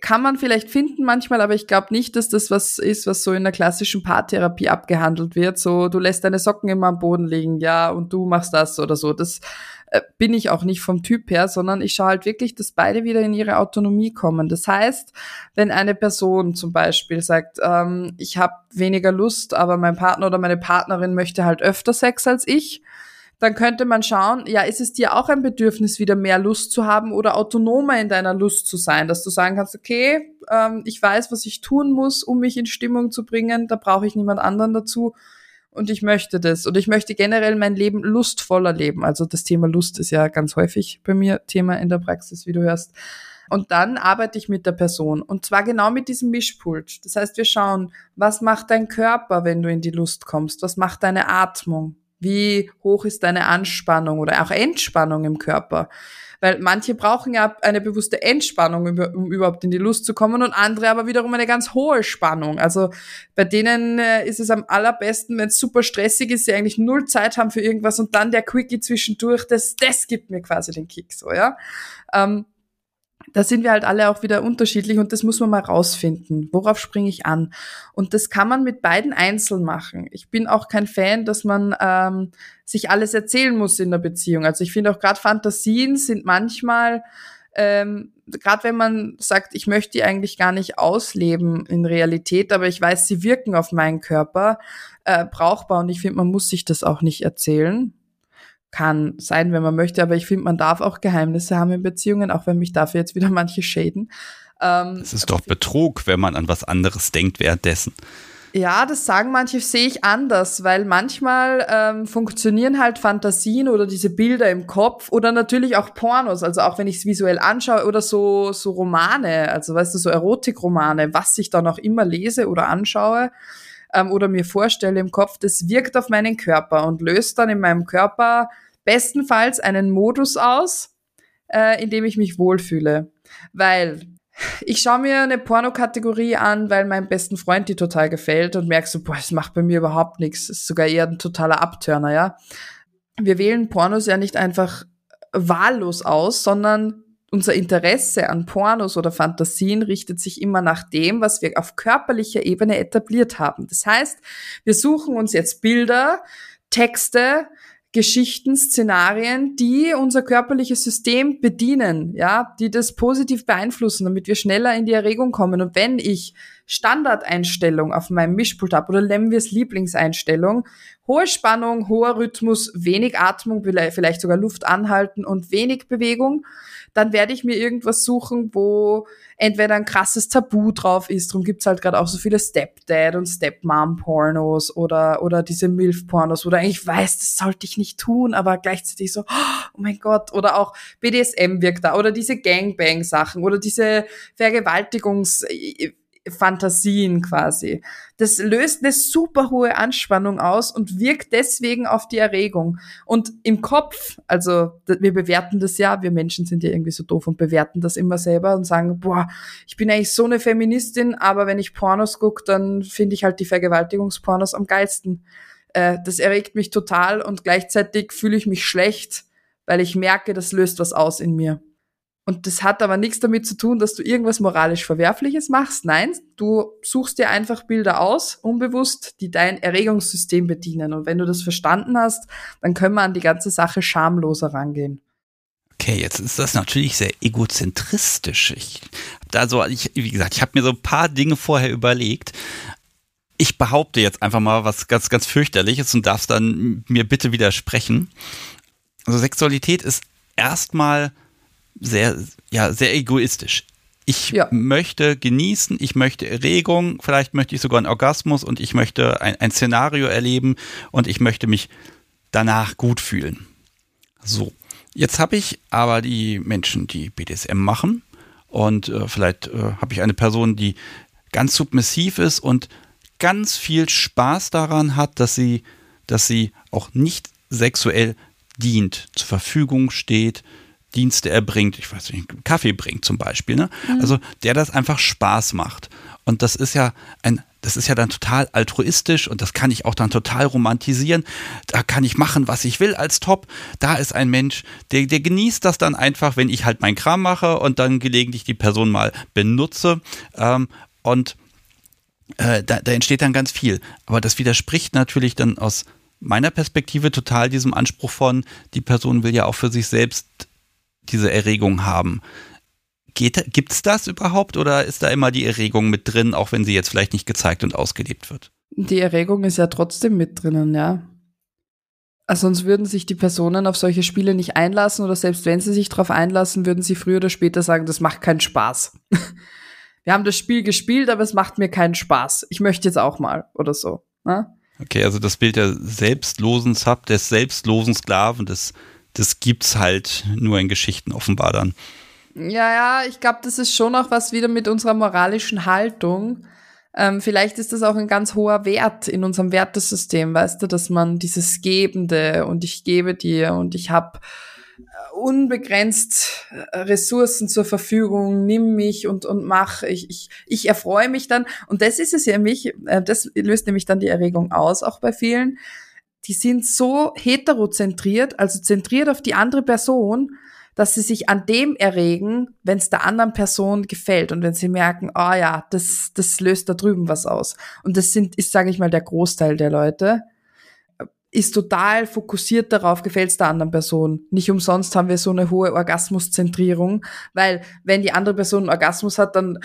kann man vielleicht finden manchmal, aber ich glaube nicht, dass das was ist, was so in der klassischen Paartherapie abgehandelt wird. So, du lässt deine Socken immer am Boden liegen, ja, und du machst das oder so. Das äh, bin ich auch nicht vom Typ her, sondern ich schaue halt wirklich, dass beide wieder in ihre Autonomie kommen. Das heißt, wenn eine Person zum Beispiel sagt, ähm, ich habe weniger Lust, aber mein Partner oder meine Partnerin möchte halt öfter Sex als ich, dann könnte man schauen, ja, ist es dir auch ein Bedürfnis, wieder mehr Lust zu haben oder autonomer in deiner Lust zu sein, dass du sagen kannst, okay, ähm, ich weiß, was ich tun muss, um mich in Stimmung zu bringen, da brauche ich niemand anderen dazu und ich möchte das. Und ich möchte generell mein Leben lustvoller leben. Also das Thema Lust ist ja ganz häufig bei mir Thema in der Praxis, wie du hörst. Und dann arbeite ich mit der Person. Und zwar genau mit diesem Mischpult. Das heißt, wir schauen, was macht dein Körper, wenn du in die Lust kommst? Was macht deine Atmung? Wie hoch ist deine Anspannung oder auch Entspannung im Körper? Weil manche brauchen ja eine bewusste Entspannung, um überhaupt in die Lust zu kommen und andere aber wiederum eine ganz hohe Spannung. Also bei denen äh, ist es am allerbesten, wenn es super stressig ist, sie eigentlich null Zeit haben für irgendwas und dann der Quickie zwischendurch, das, das gibt mir quasi den Kick so, ja. Ähm, da sind wir halt alle auch wieder unterschiedlich und das muss man mal rausfinden. Worauf springe ich an? Und das kann man mit beiden einzeln machen. Ich bin auch kein Fan, dass man ähm, sich alles erzählen muss in der Beziehung. Also ich finde auch gerade Fantasien sind manchmal, ähm, gerade wenn man sagt, ich möchte die eigentlich gar nicht ausleben in Realität, aber ich weiß, sie wirken auf meinen Körper, äh, brauchbar und ich finde, man muss sich das auch nicht erzählen kann sein, wenn man möchte, aber ich finde, man darf auch Geheimnisse haben in Beziehungen, auch wenn mich dafür jetzt wieder <laughs> manche schäden. Ähm, es ist doch Betrug, wenn man an was anderes denkt währenddessen. Ja, das sagen manche, sehe ich anders, weil manchmal ähm, funktionieren halt Fantasien oder diese Bilder im Kopf oder natürlich auch Pornos, also auch wenn ich es visuell anschaue oder so, so Romane, also weißt du, so Erotikromane, was ich dann auch immer lese oder anschaue ähm, oder mir vorstelle im Kopf, das wirkt auf meinen Körper und löst dann in meinem Körper bestenfalls einen Modus aus, äh, in dem ich mich wohlfühle. Weil ich schaue mir eine Pornokategorie an, weil meinem besten Freund die total gefällt und merkst so, boah, das macht bei mir überhaupt nichts. Das ist sogar eher ein totaler Abtörner, ja. Wir wählen Pornos ja nicht einfach wahllos aus, sondern unser Interesse an Pornos oder Fantasien richtet sich immer nach dem, was wir auf körperlicher Ebene etabliert haben. Das heißt, wir suchen uns jetzt Bilder, Texte, Geschichten, Szenarien, die unser körperliches System bedienen, ja, die das positiv beeinflussen, damit wir schneller in die Erregung kommen. Und wenn ich Standardeinstellung auf meinem Mischpult habe oder nennen wir es Lieblingseinstellung, hohe Spannung, hoher Rhythmus, wenig Atmung, vielleicht sogar Luft anhalten und wenig Bewegung, dann werde ich mir irgendwas suchen, wo entweder ein krasses Tabu drauf ist. Darum gibt's halt gerade auch so viele Stepdad und Stepmom-Pornos oder, oder diese MILF-Pornos, wo du eigentlich weißt, das sollte ich nicht tun, aber gleichzeitig so, oh mein Gott, oder auch BDSM wirkt da, oder diese Gangbang-Sachen, oder diese Vergewaltigungs- Fantasien quasi. Das löst eine super hohe Anspannung aus und wirkt deswegen auf die Erregung. Und im Kopf, also wir bewerten das ja, wir Menschen sind ja irgendwie so doof und bewerten das immer selber und sagen, boah, ich bin eigentlich so eine Feministin, aber wenn ich Pornos gucke, dann finde ich halt die Vergewaltigungspornos am geilsten. Äh, das erregt mich total und gleichzeitig fühle ich mich schlecht, weil ich merke, das löst was aus in mir. Und das hat aber nichts damit zu tun, dass du irgendwas moralisch Verwerfliches machst. Nein, du suchst dir einfach Bilder aus, unbewusst, die dein Erregungssystem bedienen. Und wenn du das verstanden hast, dann können wir an die ganze Sache schamloser rangehen. Okay, jetzt ist das natürlich sehr egozentristisch. Ich, also, ich, wie gesagt, ich habe mir so ein paar Dinge vorher überlegt. Ich behaupte jetzt einfach mal was ganz, ganz fürchterliches und darfst dann mir bitte widersprechen. Also Sexualität ist erstmal sehr, ja, sehr egoistisch. Ich ja. möchte genießen, ich möchte Erregung, vielleicht möchte ich sogar einen Orgasmus und ich möchte ein, ein Szenario erleben und ich möchte mich danach gut fühlen. So, jetzt habe ich aber die Menschen, die BDSM machen und äh, vielleicht äh, habe ich eine Person, die ganz submissiv ist und ganz viel Spaß daran hat, dass sie, dass sie auch nicht sexuell dient, zur Verfügung steht, Dienste erbringt, ich weiß nicht, Kaffee bringt zum Beispiel, ne? Mhm. Also der das einfach Spaß macht. Und das ist ja ein, das ist ja dann total altruistisch und das kann ich auch dann total romantisieren. Da kann ich machen, was ich will als Top. Da ist ein Mensch, der, der genießt das dann einfach, wenn ich halt meinen Kram mache und dann gelegentlich die Person mal benutze. Ähm, und äh, da, da entsteht dann ganz viel. Aber das widerspricht natürlich dann aus meiner Perspektive total diesem Anspruch von, die Person will ja auch für sich selbst diese Erregung haben. Gibt es das überhaupt oder ist da immer die Erregung mit drin, auch wenn sie jetzt vielleicht nicht gezeigt und ausgelebt wird? Die Erregung ist ja trotzdem mit drinnen, ja. Also sonst würden sich die Personen auf solche Spiele nicht einlassen oder selbst wenn sie sich darauf einlassen, würden sie früher oder später sagen, das macht keinen Spaß. <laughs> Wir haben das Spiel gespielt, aber es macht mir keinen Spaß. Ich möchte jetzt auch mal oder so. Ne? Okay, also das Bild der selbstlosen Sub, des selbstlosen Sklaven, des das gibt's halt nur in Geschichten offenbar dann. Ja, ja, ich glaube, das ist schon auch was wieder mit unserer moralischen Haltung. Ähm, vielleicht ist das auch ein ganz hoher Wert in unserem Wertesystem, weißt du, dass man dieses Gebende und ich gebe dir und ich habe äh, unbegrenzt äh, Ressourcen zur Verfügung, nimm mich und, und mach, ich, ich, ich erfreue mich dann. Und das ist es ja mich, äh, das löst nämlich dann die Erregung aus, auch bei vielen. Die sind so heterozentriert, also zentriert auf die andere Person, dass sie sich an dem erregen, wenn es der anderen Person gefällt und wenn sie merken, oh ja, das, das löst da drüben was aus. Und das sind, ist, sage ich mal, der Großteil der Leute, ist total fokussiert darauf, gefällt es der anderen Person. Nicht umsonst haben wir so eine hohe Orgasmuszentrierung, weil wenn die andere Person Orgasmus hat, dann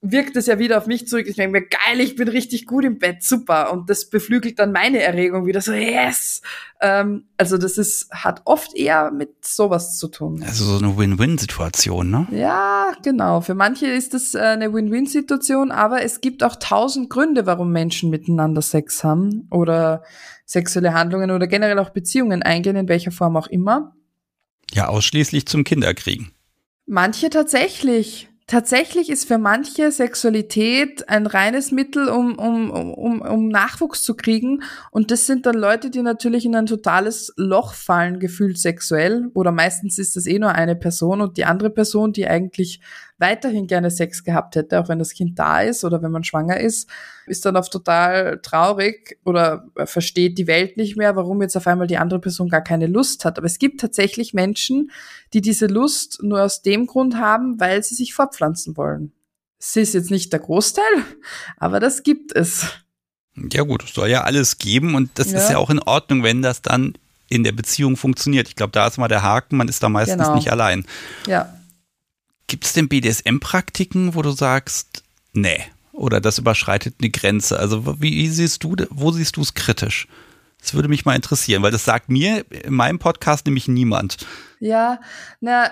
wirkt es ja wieder auf mich zurück. Ich denke mir, geil, ich bin richtig gut im Bett, super. Und das beflügelt dann meine Erregung wieder so, yes. Ähm, also das ist, hat oft eher mit sowas zu tun. Also so eine Win-Win-Situation, ne? Ja, genau. Für manche ist das äh, eine Win-Win-Situation, aber es gibt auch tausend Gründe, warum Menschen miteinander Sex haben oder sexuelle Handlungen oder generell auch Beziehungen eingehen, in welcher Form auch immer. Ja, ausschließlich zum Kinderkriegen. Manche tatsächlich. Tatsächlich ist für manche Sexualität ein reines Mittel, um, um, um, um Nachwuchs zu kriegen. Und das sind dann Leute, die natürlich in ein totales Loch fallen, gefühlt sexuell. Oder meistens ist das eh nur eine Person und die andere Person, die eigentlich weiterhin gerne Sex gehabt hätte, auch wenn das Kind da ist oder wenn man schwanger ist, ist dann oft total traurig oder versteht die Welt nicht mehr, warum jetzt auf einmal die andere Person gar keine Lust hat. Aber es gibt tatsächlich Menschen, die diese Lust nur aus dem Grund haben, weil sie sich fortpflanzen wollen. Es ist jetzt nicht der Großteil, aber das gibt es. Ja gut, es soll ja alles geben und das ja. ist ja auch in Ordnung, wenn das dann in der Beziehung funktioniert. Ich glaube, da ist mal der Haken, man ist da meistens genau. nicht allein. Ja. Gibt es denn BDSM-Praktiken, wo du sagst, nee, oder das überschreitet eine Grenze? Also wie siehst du, wo siehst du es kritisch? Das würde mich mal interessieren, weil das sagt mir in meinem Podcast nämlich niemand. Ja, na,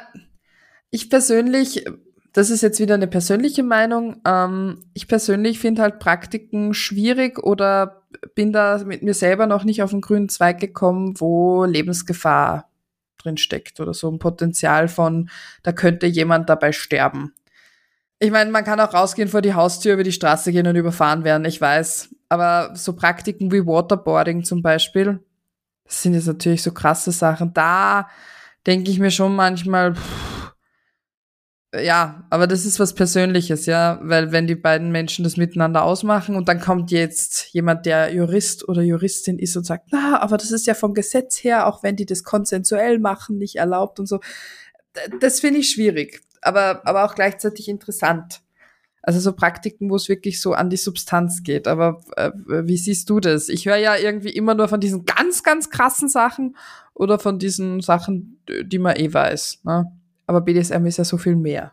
ich persönlich, das ist jetzt wieder eine persönliche Meinung, ähm, ich persönlich finde halt Praktiken schwierig oder bin da mit mir selber noch nicht auf den grünen Zweig gekommen, wo Lebensgefahr drin steckt oder so ein Potenzial von, da könnte jemand dabei sterben. Ich meine, man kann auch rausgehen vor die Haustür, über die Straße gehen und überfahren werden, ich weiß. Aber so Praktiken wie Waterboarding zum Beispiel, das sind jetzt natürlich so krasse Sachen. Da denke ich mir schon manchmal, pff, ja, aber das ist was Persönliches, ja, weil wenn die beiden Menschen das miteinander ausmachen und dann kommt jetzt jemand, der Jurist oder Juristin ist und sagt, na, aber das ist ja vom Gesetz her, auch wenn die das konsensuell machen, nicht erlaubt und so. Das finde ich schwierig, aber, aber auch gleichzeitig interessant. Also so Praktiken, wo es wirklich so an die Substanz geht. Aber äh, wie siehst du das? Ich höre ja irgendwie immer nur von diesen ganz, ganz krassen Sachen oder von diesen Sachen, die man eh weiß. Ne? Aber BDSM ist ja so viel mehr.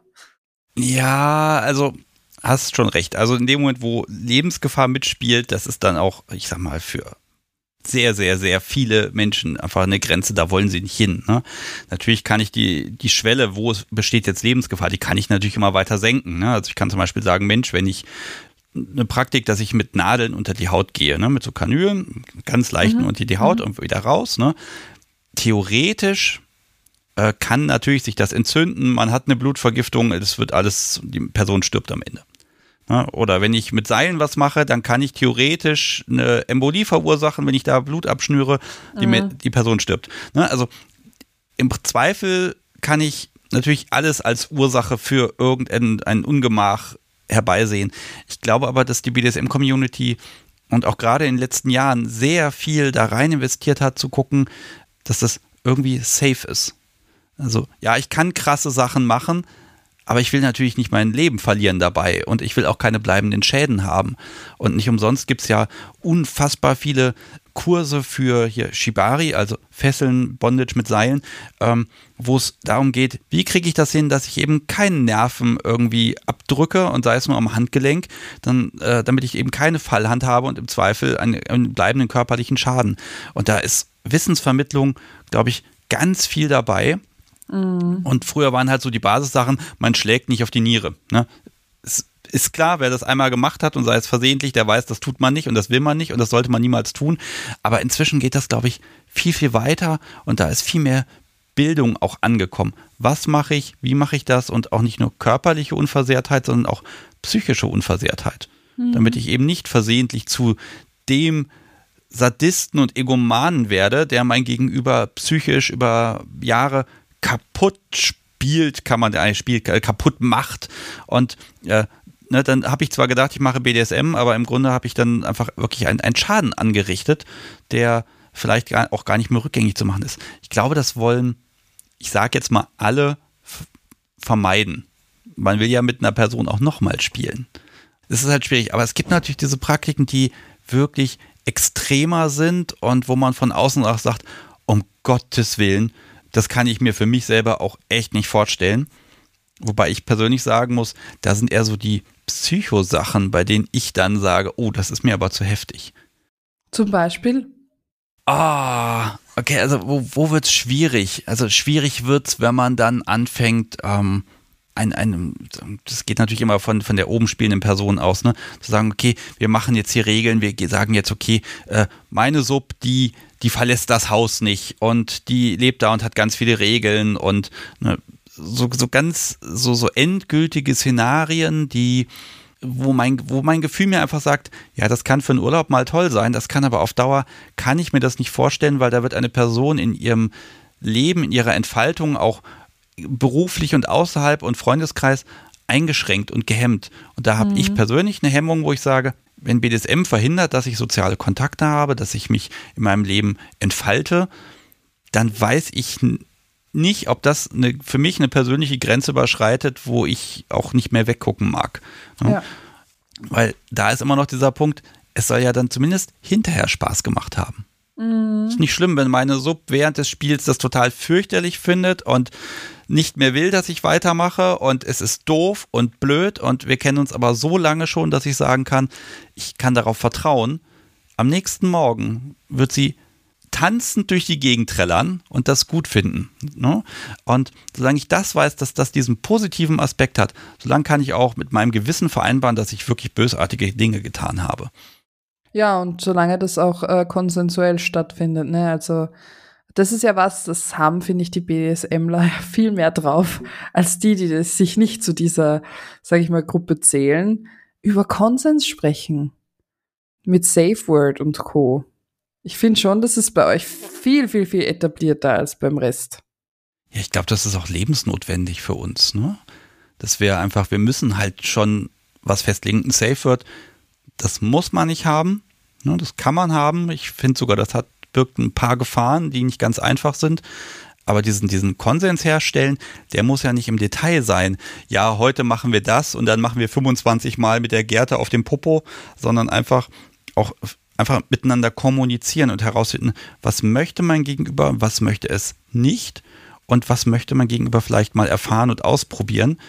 Ja, also hast schon recht. Also in dem Moment, wo Lebensgefahr mitspielt, das ist dann auch, ich sag mal, für sehr, sehr, sehr viele Menschen einfach eine Grenze, da wollen sie nicht hin. Ne? Natürlich kann ich die, die Schwelle, wo es besteht jetzt Lebensgefahr, die kann ich natürlich immer weiter senken. Ne? Also ich kann zum Beispiel sagen, Mensch, wenn ich eine Praktik, dass ich mit Nadeln unter die Haut gehe, ne? mit so Kanülen, ganz leichten mhm. unter die Haut mhm. und wieder raus. Ne? Theoretisch äh, kann natürlich sich das entzünden, man hat eine Blutvergiftung, es wird alles, die Person stirbt am Ende. Ja, oder wenn ich mit Seilen was mache, dann kann ich theoretisch eine Embolie verursachen, wenn ich da Blut abschnüre, die, mhm. die Person stirbt. Ne, also im Zweifel kann ich natürlich alles als Ursache für irgendein Ungemach herbeisehen. Ich glaube aber, dass die BDSM-Community und auch gerade in den letzten Jahren sehr viel da rein investiert hat, zu gucken, dass das irgendwie safe ist. Also, ja, ich kann krasse Sachen machen, aber ich will natürlich nicht mein Leben verlieren dabei und ich will auch keine bleibenden Schäden haben. Und nicht umsonst gibt es ja unfassbar viele Kurse für hier Shibari, also Fesseln, Bondage mit Seilen, ähm, wo es darum geht, wie kriege ich das hin, dass ich eben keinen Nerven irgendwie abdrücke und sei es nur am Handgelenk, dann, äh, damit ich eben keine Fallhand habe und im Zweifel einen, einen bleibenden körperlichen Schaden. Und da ist Wissensvermittlung, glaube ich, ganz viel dabei. Mhm. Und früher waren halt so die Basissachen, man schlägt nicht auf die Niere. Ne? Es ist klar, wer das einmal gemacht hat und sei es versehentlich, der weiß, das tut man nicht und das will man nicht und das sollte man niemals tun. Aber inzwischen geht das, glaube ich, viel, viel weiter und da ist viel mehr Bildung auch angekommen. Was mache ich, wie mache ich das und auch nicht nur körperliche Unversehrtheit, sondern auch psychische Unversehrtheit. mhm. damit ich eben nicht versehentlich zu dem Sadisten und Egomanen werde, der mein Gegenüber psychisch über Jahre kaputt spielt, kann man ein Spiel äh, kaputt macht und äh, ne, dann habe ich zwar gedacht, ich mache BDSM, aber im Grunde habe ich dann einfach wirklich einen, einen Schaden angerichtet, der vielleicht gar, auch gar nicht mehr rückgängig zu machen ist. Ich glaube, das wollen, ich sage jetzt mal, alle vermeiden. Man will ja mit einer Person auch nochmal spielen. Das ist halt schwierig, aber es gibt natürlich diese Praktiken, die wirklich extremer sind und wo man von außen auch sagt, um Gottes Willen, das kann ich mir für mich selber auch echt nicht vorstellen. Wobei ich persönlich sagen muss, da sind eher so die Psychosachen, bei denen ich dann sage, oh, das ist mir aber zu heftig. Zum Beispiel? Ah, okay, also wo, wo wird es schwierig? Also schwierig wird es, wenn man dann anfängt, ähm, ein, ein, das geht natürlich immer von, von der oben spielenden Person aus, ne? Zu sagen, okay, wir machen jetzt hier Regeln, wir sagen jetzt, okay, äh, meine Sub, die, die verlässt das Haus nicht und die lebt da und hat ganz viele Regeln und ne, so, so ganz, so, so endgültige Szenarien, die, wo mein, wo mein Gefühl mir einfach sagt, ja, das kann für einen Urlaub mal toll sein, das kann aber auf Dauer, kann ich mir das nicht vorstellen, weil da wird eine Person in ihrem Leben, in ihrer Entfaltung auch beruflich und außerhalb und Freundeskreis eingeschränkt und gehemmt. Und da habe mhm. ich persönlich eine Hemmung, wo ich sage, wenn BDSM verhindert, dass ich soziale Kontakte habe, dass ich mich in meinem Leben entfalte, dann weiß ich nicht, ob das eine, für mich eine persönliche Grenze überschreitet, wo ich auch nicht mehr weggucken mag. Ja. Weil da ist immer noch dieser Punkt, es soll ja dann zumindest hinterher Spaß gemacht haben. Mhm. Ist nicht schlimm, wenn meine Sub während des Spiels das total fürchterlich findet und nicht mehr will, dass ich weitermache und es ist doof und blöd und wir kennen uns aber so lange schon, dass ich sagen kann, ich kann darauf vertrauen. Am nächsten Morgen wird sie tanzend durch die Gegend trällern und das gut finden. Ne? Und solange ich das weiß, dass das diesen positiven Aspekt hat, solange kann ich auch mit meinem Gewissen vereinbaren, dass ich wirklich bösartige Dinge getan habe. Ja, und solange das auch äh, konsensuell stattfindet, ne? Also das ist ja was, das haben, finde ich, die BDSMler <laughs> viel mehr drauf, als die, die das sich nicht zu dieser, sage ich mal, Gruppe zählen, über Konsens sprechen. Mit Safe Word und Co. Ich finde schon, das ist bei euch viel, viel, viel etablierter als beim Rest. Ja, ich glaube, das ist auch lebensnotwendig für uns, ne? Das wäre einfach, wir müssen halt schon was festlegen. Ein Safe Word, das muss man nicht haben. Ne? Das kann man haben. Ich finde sogar, das hat birgt ein paar Gefahren, die nicht ganz einfach sind. Aber diesen, diesen Konsens herstellen, der muss ja nicht im Detail sein. Ja, heute machen wir das und dann machen wir 25 Mal mit der Gerte auf dem Popo, sondern einfach auch einfach miteinander kommunizieren und herausfinden, was möchte mein Gegenüber, was möchte es nicht und was möchte mein Gegenüber vielleicht mal erfahren und ausprobieren.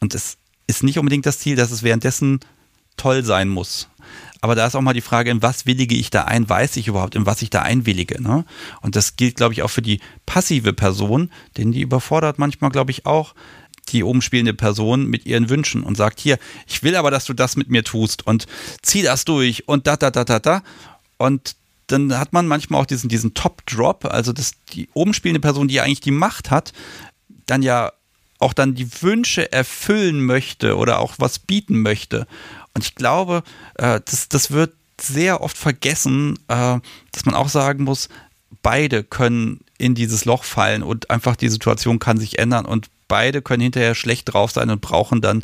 Und es ist nicht unbedingt das Ziel, dass es währenddessen toll sein muss. Aber da ist auch mal die Frage, in was willige ich da ein? Weiß ich überhaupt, in was ich da einwillige? Ne? Und das gilt, glaube ich, auch für die passive Person, denn die überfordert manchmal, glaube ich, auch die oben spielende Person mit ihren Wünschen und sagt, hier, ich will aber, dass du das mit mir tust und zieh das durch und da, da, da, da, da. Und dann hat man manchmal auch diesen, diesen Top-Drop, also dass die oben spielende Person, die eigentlich die Macht hat, dann ja auch dann die Wünsche erfüllen möchte oder auch was bieten möchte. Und ich glaube, äh, das, das wird sehr oft vergessen, äh, dass man auch sagen muss, beide können in dieses Loch fallen und einfach die Situation kann sich ändern und beide können hinterher schlecht drauf sein und brauchen dann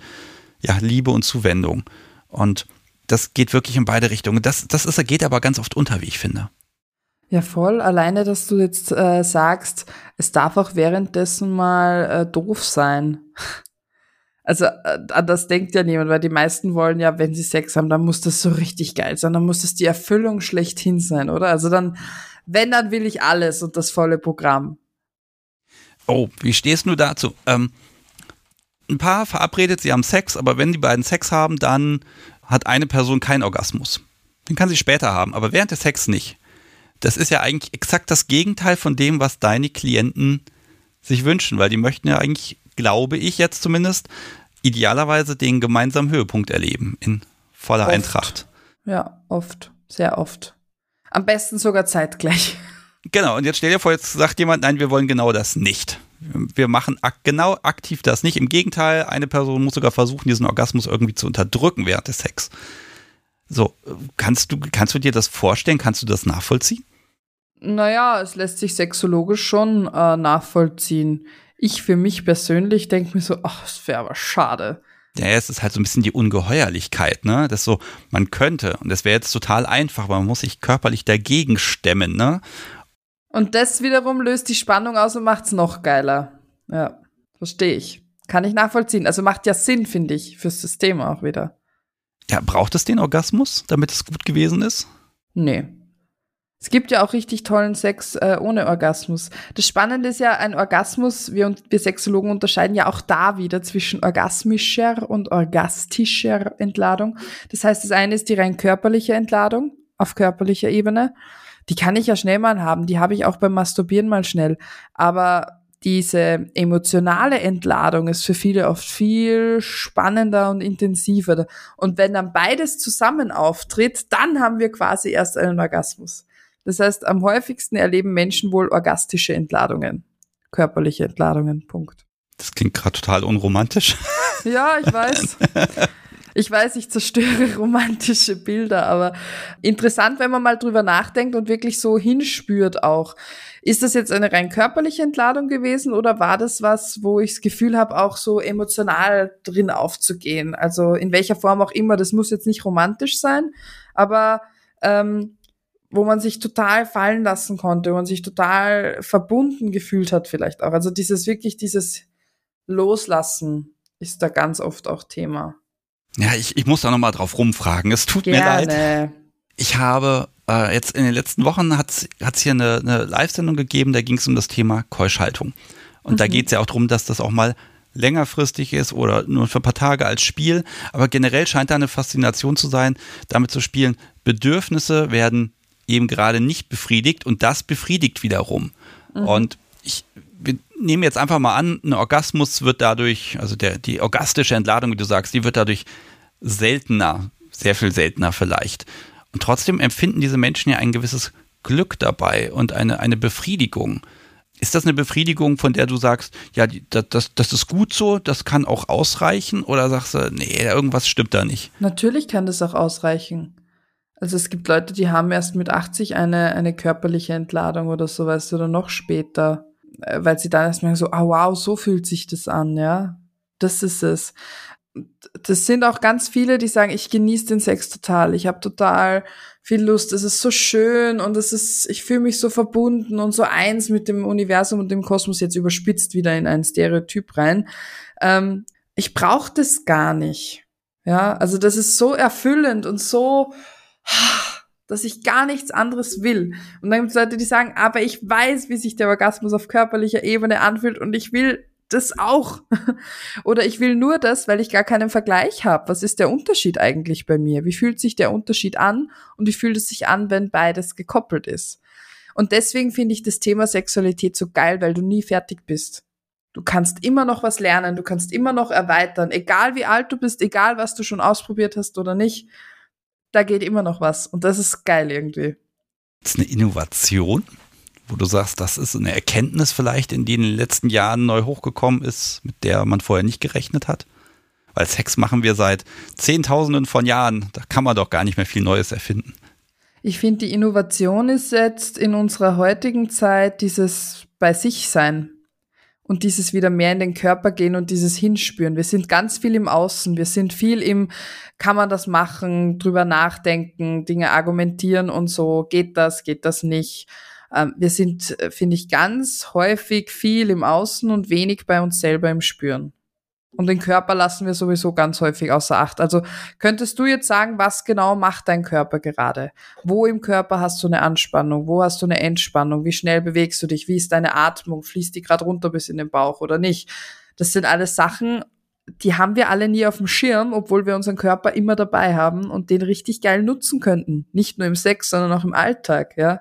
ja Liebe und Zuwendung. Und das geht wirklich in beide Richtungen. Das, das ist, geht aber ganz oft unter, wie ich finde. Ja, voll. Alleine, dass du jetzt äh, sagst, es darf auch währenddessen mal äh, doof sein. Also äh, an das denkt ja niemand, weil die meisten wollen ja, wenn sie Sex haben, dann muss das so richtig geil sein, dann muss das die Erfüllung schlechthin sein, oder? Also dann, wenn, dann will ich alles und das volle Programm. Oh, wie stehst du dazu? Ähm, ein Paar verabredet, sie haben Sex, aber wenn die beiden Sex haben, dann hat eine Person keinen Orgasmus. Den kann sie später haben, aber während des Sex nicht. Das ist ja eigentlich exakt das Gegenteil von dem, was deine Klienten sich wünschen, weil die möchten ja eigentlich glaube ich jetzt zumindest, idealerweise den gemeinsamen Höhepunkt erleben in voller oft. Eintracht. Ja, oft, sehr oft. Am besten sogar zeitgleich. <laughs> Genau, und jetzt stell dir vor, jetzt sagt jemand, nein, wir wollen genau das nicht. Wir machen ak genau aktiv das nicht. Im Gegenteil, eine Person muss sogar versuchen, diesen Orgasmus irgendwie zu unterdrücken während des Sex. So, kannst du, kannst du dir das vorstellen? Kannst du das nachvollziehen? Naja, es lässt sich sexologisch schon äh, nachvollziehen. Ich für mich persönlich denke mir so, ach, es wäre aber schade. Ja, es ist halt so ein bisschen die Ungeheuerlichkeit, ne? Das so, man könnte, und das wäre jetzt total einfach, aber man muss sich körperlich dagegen stemmen, ne? Und das wiederum löst die Spannung aus und macht es noch geiler. Ja, verstehe ich. Kann ich nachvollziehen. Also macht ja Sinn, finde ich, fürs System auch wieder. Ja, braucht es den Orgasmus, damit es gut gewesen ist? Nee. Es gibt ja auch richtig tollen Sex äh, ohne Orgasmus. Das Spannende ist ja, ein Orgasmus, wir, wir Sexologen unterscheiden ja auch da wieder zwischen orgasmischer und orgastischer Entladung. Das heißt, das eine ist die rein körperliche Entladung auf körperlicher Ebene. Die kann ich ja schnell mal haben, die habe ich auch beim Masturbieren mal schnell. Aber diese emotionale Entladung ist für viele oft viel spannender und intensiver. Und wenn dann beides zusammen auftritt, dann haben wir quasi erst einen Orgasmus. Das heißt, am häufigsten erleben Menschen wohl orgastische Entladungen, körperliche Entladungen. Punkt. Das klingt gerade total unromantisch. <laughs> Ja, ich weiß. Ich weiß, ich zerstöre romantische Bilder, aber interessant, wenn man mal drüber nachdenkt und wirklich so hinspürt auch. Ist das jetzt eine rein körperliche Entladung gewesen oder war das was, wo ich das Gefühl habe, auch so emotional drin aufzugehen? Also in welcher Form auch immer, das muss jetzt nicht romantisch sein, aber ähm, wo man sich total fallen lassen konnte, wo man sich total verbunden gefühlt hat vielleicht auch. Also dieses wirklich, dieses Loslassen ist da ganz oft auch Thema. Ja, ich, ich muss da nochmal drauf rumfragen. Es tut Gerne. mir leid. Ich habe äh, jetzt in den letzten Wochen hat es hier eine, eine Live-Sendung gegeben, da ging es um das Thema Keuschhaltung. Und mhm. da geht es ja auch darum, dass das auch mal längerfristig ist oder nur für ein paar Tage als Spiel. Aber generell scheint da eine Faszination zu sein, damit zu spielen. Bedürfnisse werden eben gerade nicht befriedigt und das befriedigt wiederum. Mhm. Und ich wir nehmen jetzt einfach mal an, ein Orgasmus wird dadurch, also der, die orgastische Entladung, wie du sagst, die wird dadurch seltener, sehr viel seltener vielleicht. Und trotzdem empfinden diese Menschen ja ein gewisses Glück dabei und eine, eine Befriedigung. Ist das eine Befriedigung, von der du sagst, ja, das, das, das ist gut so, das kann auch ausreichen? Oder sagst du, nee, irgendwas stimmt da nicht? Natürlich kann das auch ausreichen. Also es gibt Leute, die haben erst mit 80 eine, eine körperliche Entladung oder so, weißt du, oder noch später, äh, weil sie dann erstmal so, ah wow, so fühlt sich das an, ja. Das ist es das sind auch ganz viele, die sagen, ich genieße den Sex total, ich habe total viel Lust, es ist so schön und es ist, ich fühle mich so verbunden und so eins mit dem Universum und dem Kosmos jetzt überspitzt wieder in ein Stereotyp rein. Ähm, ich brauche das gar nicht. Ja, also das ist so erfüllend und so, dass ich gar nichts anderes will. Und dann gibt es Leute, die sagen, aber ich weiß, wie sich der Orgasmus auf körperlicher Ebene anfühlt und ich will das auch. <laughs> Oder ich will nur das, weil ich gar keinen Vergleich habe. Was ist der Unterschied eigentlich bei mir? Wie fühlt sich der Unterschied an und wie fühlt es sich an, wenn beides gekoppelt ist? Und deswegen finde ich das Thema Sexualität so geil, weil du nie fertig bist. Du kannst immer noch was lernen, du kannst immer noch erweitern, egal wie alt du bist, egal was du schon ausprobiert hast oder nicht. Da geht immer noch was und das ist geil irgendwie. Das ist eine Innovation wo du sagst, das ist eine Erkenntnis vielleicht, in die in den letzten Jahren neu hochgekommen ist, mit der man vorher nicht gerechnet hat? Weil Sex machen wir seit Zehntausenden von Jahren. Da kann man doch gar nicht mehr viel Neues erfinden. Ich finde, die Innovation ist jetzt in unserer heutigen Zeit dieses bei sich sein und dieses wieder mehr in den Körper gehen und dieses Hinspüren. Wir sind ganz viel im Außen. Wir sind viel im, kann man das machen, drüber nachdenken, Dinge argumentieren und so. Geht das, geht das nicht? Ähm, wir sind, äh, finde ich, ganz häufig viel im Außen und wenig bei uns selber im Spüren. Und den Körper lassen wir sowieso ganz häufig außer Acht. Also könntest du jetzt sagen, was genau macht dein Körper gerade? Wo im Körper hast du eine Anspannung? Wo hast du eine Entspannung? Wie schnell bewegst du dich? Wie ist deine Atmung? Fließt die gerade runter bis in den Bauch oder nicht? Das sind alles Sachen, die haben wir alle nie auf dem Schirm, obwohl wir unseren Körper immer dabei haben und den richtig geil nutzen könnten. Nicht nur im Sex, sondern auch im Alltag, ja.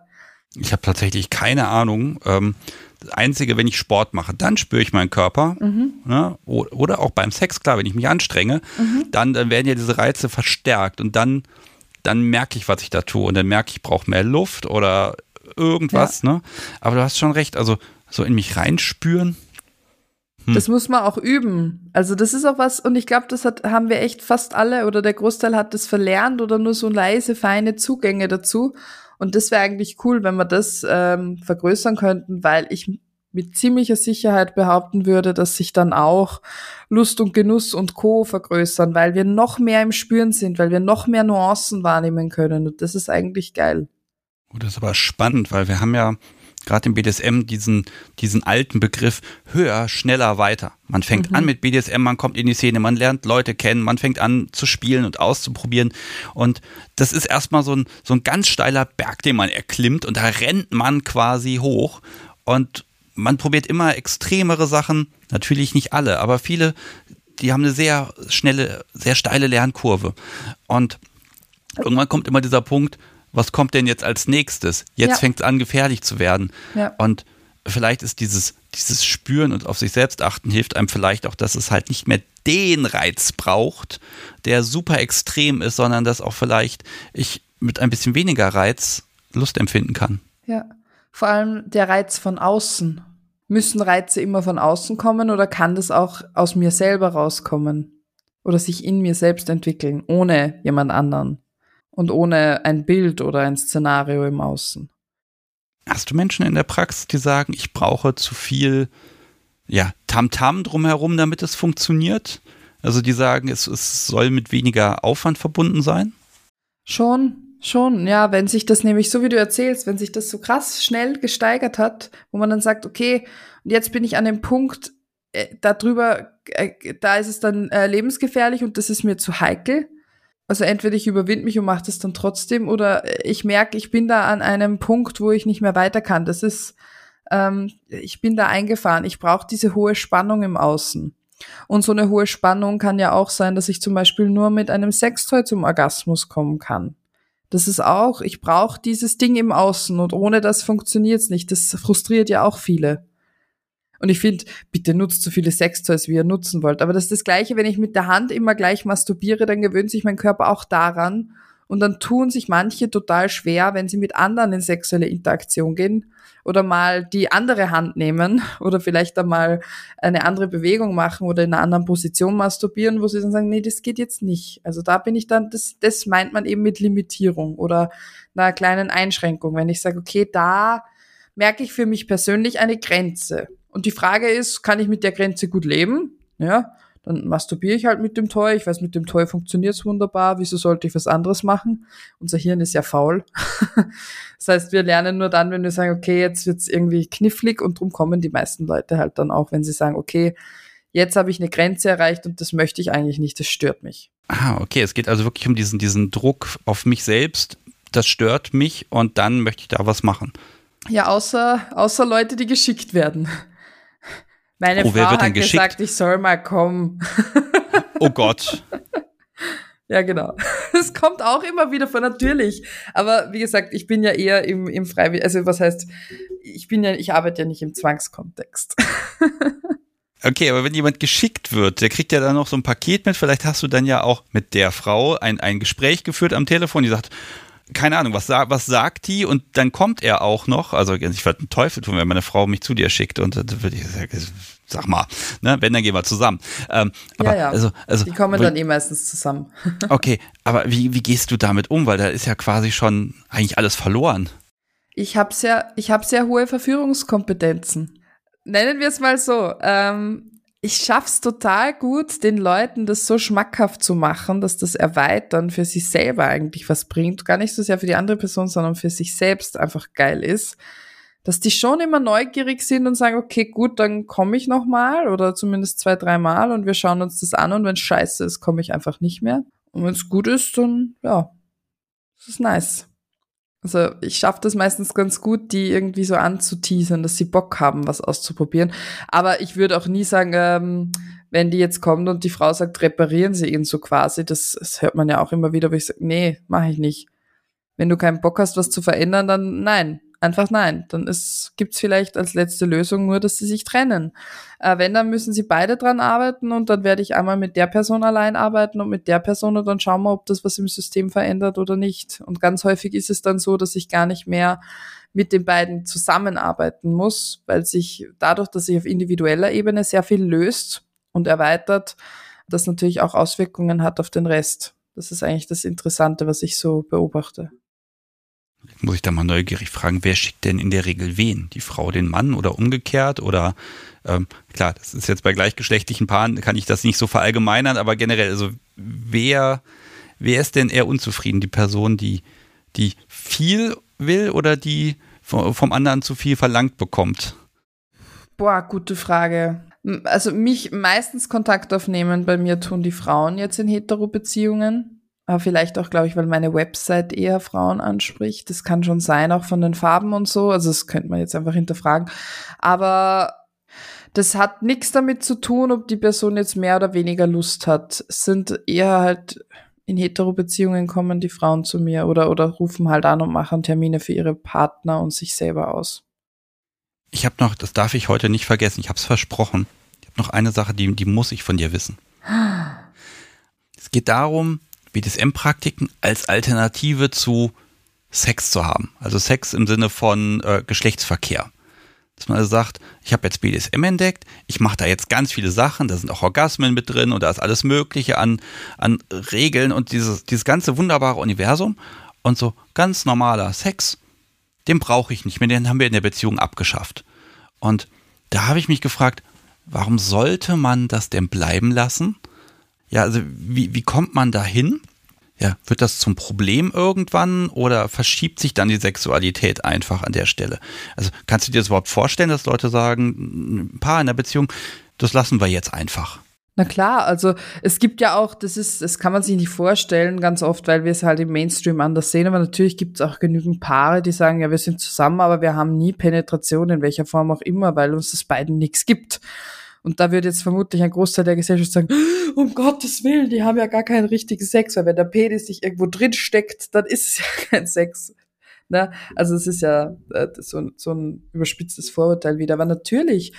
Ich habe tatsächlich keine Ahnung. Ähm, das Einzige, wenn ich Sport mache, dann spüre ich meinen Körper. Mhm. Ne? Oder auch beim Sex, klar, wenn ich mich anstrenge, mhm. dann, dann werden ja diese Reize verstärkt und dann, dann merke ich, was ich da tue. Und dann merke ich, ich brauche mehr Luft oder irgendwas. Ja. Ne? Aber du hast schon recht, also so in mich reinspüren, Hm. Das muss man auch üben. Also das ist auch was, und ich glaube, das hat, haben wir echt fast alle oder der Großteil hat das verlernt oder nur so leise, feine Zugänge dazu. Und das wäre eigentlich cool, wenn wir das ähm, vergrößern könnten, weil ich mit ziemlicher Sicherheit behaupten würde, dass sich dann auch Lust und Genuss und Co. vergrößern, weil wir noch mehr im Spüren sind, weil wir noch mehr Nuancen wahrnehmen können. Und das ist eigentlich geil. Oh, das ist aber spannend, weil wir haben ja gerade im BDSM diesen, diesen alten Begriff höher, schneller, weiter. Man fängt mhm. an mit BDSM, man kommt in die Szene, man lernt Leute kennen, man fängt an zu spielen und auszuprobieren. Und das ist erstmal so ein, so ein ganz steiler Berg, den man erklimmt und da rennt man quasi hoch. Und man probiert immer extremere Sachen, natürlich nicht alle, aber viele, die haben eine sehr schnelle, sehr steile Lernkurve. Und irgendwann kommt immer dieser Punkt, was kommt denn jetzt als nächstes? Jetzt ja. fängt es an, gefährlich zu werden. Ja. Und vielleicht ist dieses, dieses Spüren und auf sich selbst achten hilft einem vielleicht auch, dass es halt nicht mehr den Reiz braucht, der super extrem ist, sondern dass auch vielleicht ich mit ein bisschen weniger Reiz Lust empfinden kann. Ja. Vor allem der Reiz von außen. Müssen Reize immer von außen kommen oder kann das auch aus mir selber rauskommen? Oder sich in mir selbst entwickeln, ohne jemand anderen? Und ohne ein Bild oder ein Szenario im Außen? Hast du Menschen in der Praxis, die sagen, ich brauche zu viel, ja, Tamtam drumherum, damit es funktioniert? Also die sagen, es, es soll mit weniger Aufwand verbunden sein? Schon, Schon, ja, wenn sich das nämlich, so wie du erzählst, wenn sich das so krass schnell gesteigert hat, wo man dann sagt, okay, und jetzt bin ich an dem Punkt, äh, darüber, äh, da ist es dann äh, lebensgefährlich und das ist mir zu heikel. Also entweder ich überwinde mich und mache das dann trotzdem oder ich merke, ich bin da an einem Punkt, wo ich nicht mehr weiter kann. Das ist, ähm, ich bin da eingefahren. Ich brauche diese hohe Spannung im Außen. Und so eine hohe Spannung kann ja auch sein, dass ich zum Beispiel nur mit einem Sextoy zum Orgasmus kommen kann. Das ist auch, ich brauche dieses Ding im Außen und ohne das funktioniert's nicht. Das frustriert ja auch viele. Und ich finde, bitte nutzt so viele Sextoys, wie ihr nutzen wollt. Aber das ist das Gleiche, wenn ich mit der Hand immer gleich masturbiere, dann gewöhnt sich mein Körper auch daran. Und dann tun sich manche total schwer, wenn sie mit anderen in sexuelle Interaktion gehen, oder mal die andere Hand nehmen <laughs> oder vielleicht einmal eine andere Bewegung machen oder in einer anderen Position masturbieren, wo sie dann sagen, nee, das geht jetzt nicht. Also da bin ich dann, das, das meint man eben mit Limitierung oder einer kleinen Einschränkung. Wenn ich sage, okay, da merke ich für mich persönlich eine Grenze. Und die Frage ist, kann ich mit der Grenze gut leben? Ja, dann masturbiere ich halt mit dem Toy. Ich weiß, mit dem Toy funktioniert es wunderbar. Wieso sollte ich was anderes machen? Unser Hirn ist ja faul. <laughs> das heißt, wir lernen nur dann, wenn wir sagen, okay, jetzt wird's irgendwie knifflig und drum kommen die meisten Leute halt dann auch, wenn sie sagen, okay, jetzt habe ich eine Grenze erreicht und das möchte ich eigentlich nicht, das stört mich. Ah, okay, es geht also wirklich um diesen, diesen Druck auf mich selbst. Das stört mich und dann möchte ich da was machen. Ja, außer, außer Leute, die geschickt werden. Meine oh, Frau hat geschickt? gesagt, ich soll mal kommen. <laughs> Oh Gott. Ja, genau. <laughs> Es kommt auch immer wieder vor, natürlich. Aber wie gesagt, ich bin ja eher im, im Freiwillig, also was heißt, ich bin ja, ich arbeite ja nicht im Zwangskontext. <laughs> Okay, aber wenn jemand geschickt wird, der kriegt ja dann noch so ein Paket mit, vielleicht hast du dann ja auch mit der Frau ein, ein Gespräch geführt am Telefon, die sagt, keine Ahnung, was, was sagt die? Und dann kommt er auch noch, also ich würde einen Teufel tun, wenn meine Frau mich zu dir schickt und dann würde ich sagen, sag mal, ne, wenn, dann gehen wir zusammen. Ähm, aber ja, ja. Also, also, die kommen dann eh meistens zusammen. <laughs> okay, aber wie, wie gehst du damit um? Weil da ist ja quasi schon eigentlich alles verloren. Ich habe sehr, ich habe sehr hohe Verführungskompetenzen. Nennen wir es mal so. Ähm, ich schaff's total gut, den Leuten das so schmackhaft zu machen, dass das Erweitern für sich selber eigentlich was bringt. Gar nicht so sehr für die andere Person, sondern für sich selbst einfach geil ist. Dass die schon immer neugierig sind und sagen, okay, gut, dann komme ich nochmal oder zumindest zwei, dreimal und wir schauen uns das an und wenn scheiße ist, komme ich einfach nicht mehr. Und wenn es gut ist, dann ja, das ist nice. Also ich schaffe das meistens ganz gut, die irgendwie so anzuteasern, dass sie Bock haben, was auszuprobieren. Aber ich würde auch nie sagen, ähm, wenn die jetzt kommt und die Frau sagt, reparieren sie ihn so quasi, das, das hört man ja auch immer wieder, wo ich sage, nee, mache ich nicht. Wenn du keinen Bock hast, was zu verändern, dann nein einfach nein. Dann gibt es vielleicht als letzte Lösung nur, dass sie sich trennen. Äh, wenn, dann müssen sie beide dran arbeiten und dann werde ich einmal mit der Person allein arbeiten und mit der Person und dann schauen wir, ob das was im System verändert oder nicht. Und ganz häufig ist es dann so, dass ich gar nicht mehr mit den beiden zusammenarbeiten muss, weil sich dadurch, dass sich auf individueller Ebene sehr viel löst und erweitert, das natürlich auch Auswirkungen hat auf den Rest. Das ist eigentlich das Interessante, was ich so beobachte. Muss ich da mal neugierig fragen, wer schickt denn in der Regel wen? Die Frau den Mann oder umgekehrt? Oder ähm, klar, das ist jetzt bei gleichgeschlechtlichen Paaren, kann ich das nicht so verallgemeinern, aber generell, also wer, wer ist denn eher unzufrieden? Die Person, die, die viel will oder die vom anderen zu viel verlangt bekommt? Boah, gute Frage. Also mich meistens Kontakt aufnehmen bei mir tun die Frauen jetzt in Hetero-Beziehungen. Aber vielleicht auch, glaube ich, weil meine Website eher Frauen anspricht. Das kann schon sein, auch von den Farben und so. Also das könnte man jetzt einfach hinterfragen. Aber das hat nichts damit zu tun, ob die Person jetzt mehr oder weniger Lust hat. Es sind eher halt in Hetero-Beziehungen kommen die Frauen zu mir oder, oder rufen halt an und machen Termine für ihre Partner und sich selber aus. Ich habe noch, das darf ich heute nicht vergessen, ich habe es versprochen. Ich habe noch eine Sache, die, die muss ich von dir wissen. <gasps> Es geht darum, BDSM-Praktiken als Alternative zu Sex zu haben. Also Sex im Sinne von äh, Geschlechtsverkehr. Dass man also sagt, ich habe jetzt BDSM entdeckt, ich mache da jetzt ganz viele Sachen, da sind auch Orgasmen mit drin und da ist alles Mögliche an, an Regeln und dieses, dieses ganze wunderbare Universum. Und so ganz normaler Sex, den brauche ich nicht mehr, den haben wir in der Beziehung abgeschafft. Und da habe ich mich gefragt, warum sollte man das denn bleiben lassen? Ja, also wie, wie kommt man da hin? Ja, wird das zum Problem irgendwann oder verschiebt sich dann die Sexualität einfach an der Stelle? Also kannst du dir das überhaupt vorstellen, dass Leute sagen, ein Paar in der Beziehung, das lassen wir jetzt einfach? Na klar, also es gibt ja auch, das ist, das kann man sich nicht vorstellen, ganz oft, weil wir es halt im Mainstream anders sehen, aber natürlich gibt es auch genügend Paare, die sagen, ja, wir sind zusammen, aber wir haben nie Penetration, in welcher Form auch immer, weil uns das beiden nichts gibt. Und da wird jetzt vermutlich ein Großteil der Gesellschaft sagen, um Gottes Willen, die haben ja gar keinen richtigen Sex, weil wenn der Penis sich irgendwo drin steckt, dann ist es <laughs> ja kein Sex. Ne? Also es ist ja äh, so, so ein überspitztes Vorurteil wieder. Aber natürlich,